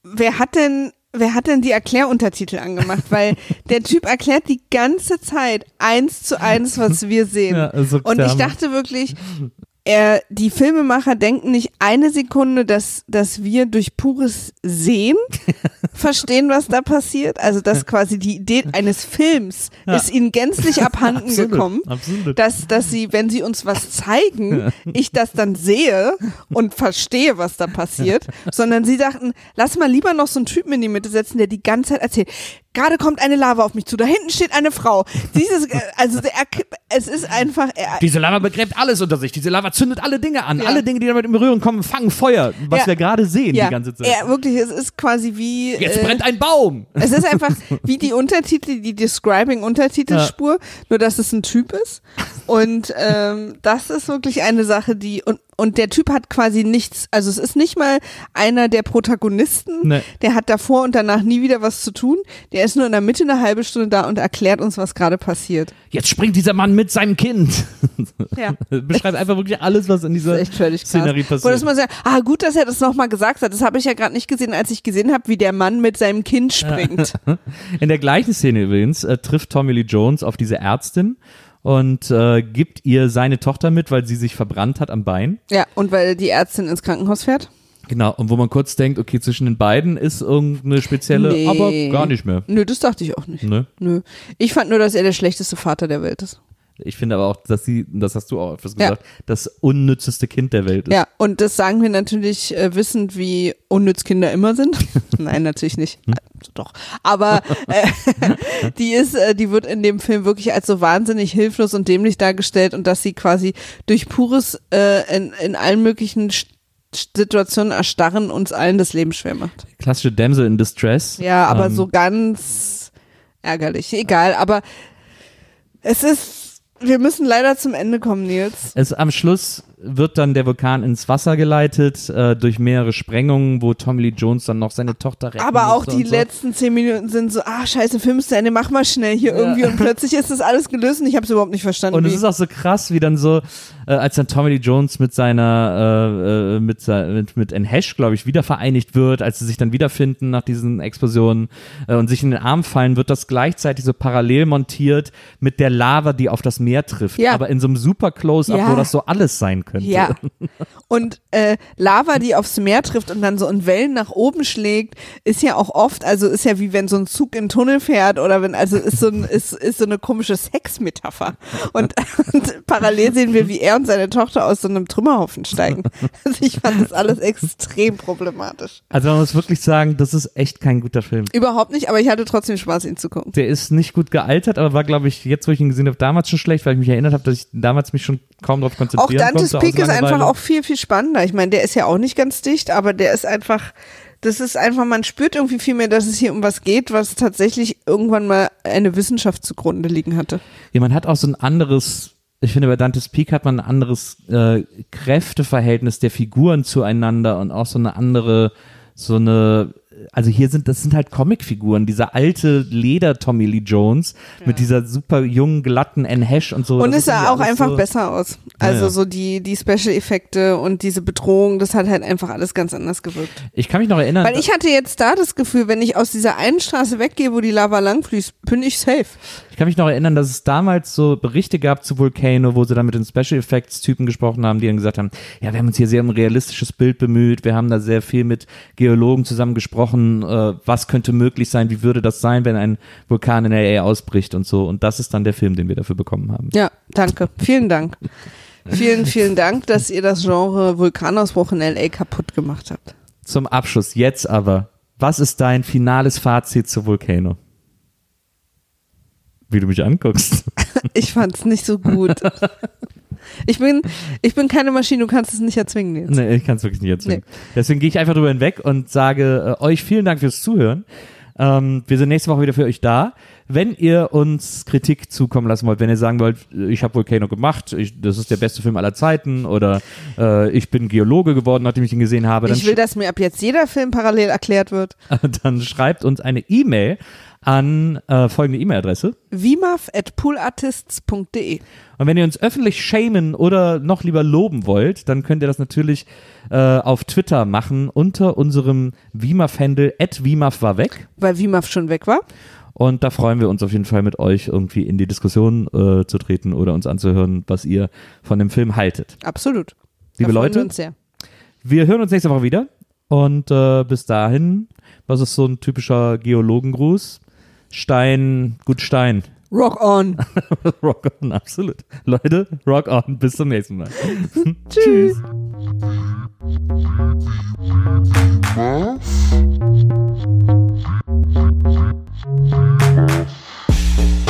wer hat denn Wer hat denn die Erkläruntertitel angemacht? Weil der Typ erklärt die ganze Zeit eins zu eins, was wir sehen. Ja, Und ich dachte wirklich, er, die Filmemacher denken nicht eine Sekunde, dass, dass wir durch pures Sehen verstehen, was da passiert. Also, dass quasi die Idee eines Films Ja. ist ihnen gänzlich abhanden Absolut, gekommen. absolut. Dass, dass sie, wenn sie uns was zeigen, ich das dann sehe und verstehe, was da passiert, sondern sie dachten, lass mal lieber noch so einen Typen in die Mitte setzen, der die ganze Zeit erzählt. Gerade kommt eine Lava auf mich zu, da hinten steht eine Frau. Dieses, äh, also der, es ist einfach, er, Diese Lava begräbt alles unter sich. Diese Lava zündet alle Dinge an. Ja. Alle Dinge, die damit in Berührung kommen, fangen Feuer. Was Ja. wir gerade sehen ja, die ganze Zeit. er wirklich, es ist quasi wie, Jetzt äh, brennt ein Baum. Es ist einfach wie die Untertitel, die Describing-Untertitelspur, nur dass es ein Typ ist. Und ähm, das ist wirklich eine Sache, die und und der Typ hat quasi nichts, also es ist nicht mal einer der Protagonisten, Nee. der hat davor und danach nie wieder was zu tun. Der ist nur in der Mitte eine halbe Stunde da und erklärt uns, was gerade passiert. Jetzt springt dieser Mann mit seinem Kind. Ja. Beschreibt einfach wirklich alles, was in dieser ist echt völlig krass. Szenerie das passiert. man sagt, ah, gut, dass er das nochmal gesagt hat. Das habe ich ja gerade nicht gesehen, als ich gesehen habe, wie der Mann mit seinem Kind springt. In der gleichen Szene übrigens äh, trifft Tommy Lee Jones auf diese Ärztin und äh, gibt ihr seine Tochter mit, weil sie sich verbrannt hat am Bein. ja, und weil die Ärztin ins Krankenhaus fährt. Genau, und wo man kurz denkt, okay, zwischen den beiden ist irgendeine spezielle, Nee. aber gar nicht mehr. Nö, das dachte ich auch nicht. Ne? Nö. Ich fand nur, dass er der schlechteste Vater der Welt ist. Ich finde aber auch, dass sie, das hast du auch Ja. gesagt, das unnützeste Kind der Welt ist. Ja, und das sagen wir natürlich äh, wissend, wie unnütz Kinder immer sind. Nein, natürlich nicht. Also doch. Aber äh, die ist, äh, die wird in dem Film wirklich als so wahnsinnig hilflos und dämlich dargestellt und dass sie quasi durch pures äh, in, in allen möglichen Situationen erstarren uns allen das Leben schwer macht. Klassische Damsel in Distress. Ja, aber Ähm, so ganz ärgerlich. Egal, aber es ist, wir müssen leider zum Ende kommen, Nils. Es, am Schluss wird dann der Vulkan ins Wasser geleitet äh, durch mehrere Sprengungen, wo Tommy Lee Jones dann noch seine Tochter retten Aber auch die so. letzten zehn Minuten sind so, ah, scheiße, Film ist zu Ende, mach mal schnell hier irgendwie. Und plötzlich ist das alles gelöst und ich habe es überhaupt nicht verstanden. Und es ist auch so krass, wie dann so, äh, als dann Tommy Lee Jones mit seiner, äh, äh, mit, mit, mit Anne Hesh, glaube ich, wieder vereinigt wird, als sie sich dann wiederfinden nach diesen Explosionen äh, und sich in den Arm fallen, wird das gleichzeitig so parallel montiert mit der Lava, die auf das Meer trifft. Ja. Aber in so einem super Close-Up, Ja. wo das so alles sein könnte. ja. Und äh, Lava, die aufs Meer trifft und dann so in Wellen nach oben schlägt, ist ja auch oft, also ist ja wie wenn so ein Zug in einen Tunnel fährt oder wenn, also ist so, ein, ist, ist so eine komische Sexmetapher. Und, und parallel sehen wir, wie er und seine Tochter aus so einem Trümmerhaufen steigen. Also ich fand das alles extrem problematisch. Also man muss wirklich sagen, das ist echt kein guter Film. Überhaupt nicht, aber ich hatte trotzdem Spaß, ihn zu gucken. Der ist nicht gut gealtert, aber war, glaube ich, jetzt, wo ich ihn gesehen habe, damals schon schlecht, weil ich mich erinnert habe, dass ich damals mich schon kaum darauf Auch konzentrieren Dantes konnte. Peak ist einfach auch viel, viel spannender. Ich meine, der ist ja auch nicht ganz dicht, aber der ist einfach, das ist einfach, man spürt irgendwie viel mehr, dass es hier um was geht, was tatsächlich irgendwann mal eine Wissenschaft zugrunde liegen hatte. Ja, man hat auch so ein anderes, ich finde, bei Dantes Peak hat man ein anderes äh, Kräfteverhältnis der Figuren zueinander und auch so eine andere, so eine also hier sind, das sind halt Comicfiguren, dieser alte Leder-Tommy Lee Jones mit dieser super jungen, glatten Anne Hesh und so. Und es sah auch einfach so, besser aus. Also Ja, ja. so die, die Special-Effekte und diese Bedrohung, das hat halt einfach alles ganz anders gewirkt. Ich kann mich noch erinnern. Weil ich hatte jetzt da das Gefühl, wenn ich aus dieser einen Straße weggehe, wo die Lava langfließt, bin ich safe. Ich kann mich noch erinnern, dass es damals so Berichte gab zu Volcano, wo sie dann mit den Special Effects Typen gesprochen haben, die dann gesagt haben, ja, wir haben uns hier sehr um ein realistisches Bild bemüht, wir haben da sehr viel mit Geologen zusammen gesprochen, äh, was könnte möglich sein, wie würde das sein, wenn ein Vulkan in LA ausbricht und so. Und das ist dann der Film, den wir dafür bekommen haben. Ja, danke. Vielen Dank. vielen, vielen Dank, dass ihr das Genre Vulkanausbruch in L.A. kaputt gemacht habt. Zum Abschluss, jetzt aber, was ist dein finales Fazit zu Volcano? Wie du mich anguckst. Ich fand's nicht so gut. Ich bin, ich bin keine Maschine, du kannst es nicht erzwingen jetzt. Nee, ich kann es wirklich nicht erzwingen. Deswegen gehe ich einfach drüber hinweg und sage äh, euch vielen Dank fürs Zuhören. Ähm, wir sind nächste Woche wieder für euch da. Wenn ihr uns Kritik zukommen lassen wollt, wenn ihr sagen wollt, ich habe Volcano gemacht, ich, das ist der beste Film aller Zeiten oder äh, ich bin Geologe geworden, nachdem ich ihn gesehen habe, Ich will, dass mir ab jetzt jeder Film parallel erklärt wird. dann schreibt uns eine E-Mail an äh, folgende E-Mail-Adresse. Vimaf at poolartists.de. Und wenn ihr uns öffentlich shamen oder noch lieber loben wollt, dann könnt ihr das natürlich äh, auf Twitter machen unter unserem Wimaf-Handle Wimaf war weg. Weil Vimaf schon weg war. Und da freuen wir uns auf jeden Fall mit euch irgendwie in die Diskussion äh, zu treten oder uns anzuhören, was ihr von dem Film haltet. Absolut. Liebe Leute, Wir uns sehr. wir hören uns nächste Woche wieder. Und äh, bis dahin, was ist so ein typischer Geologengruß? Stein, gut Stein. Rock on. rock on, absolut. Leute, rock on. Bis zum nächsten Mal. Tschüss. Wiedersehen,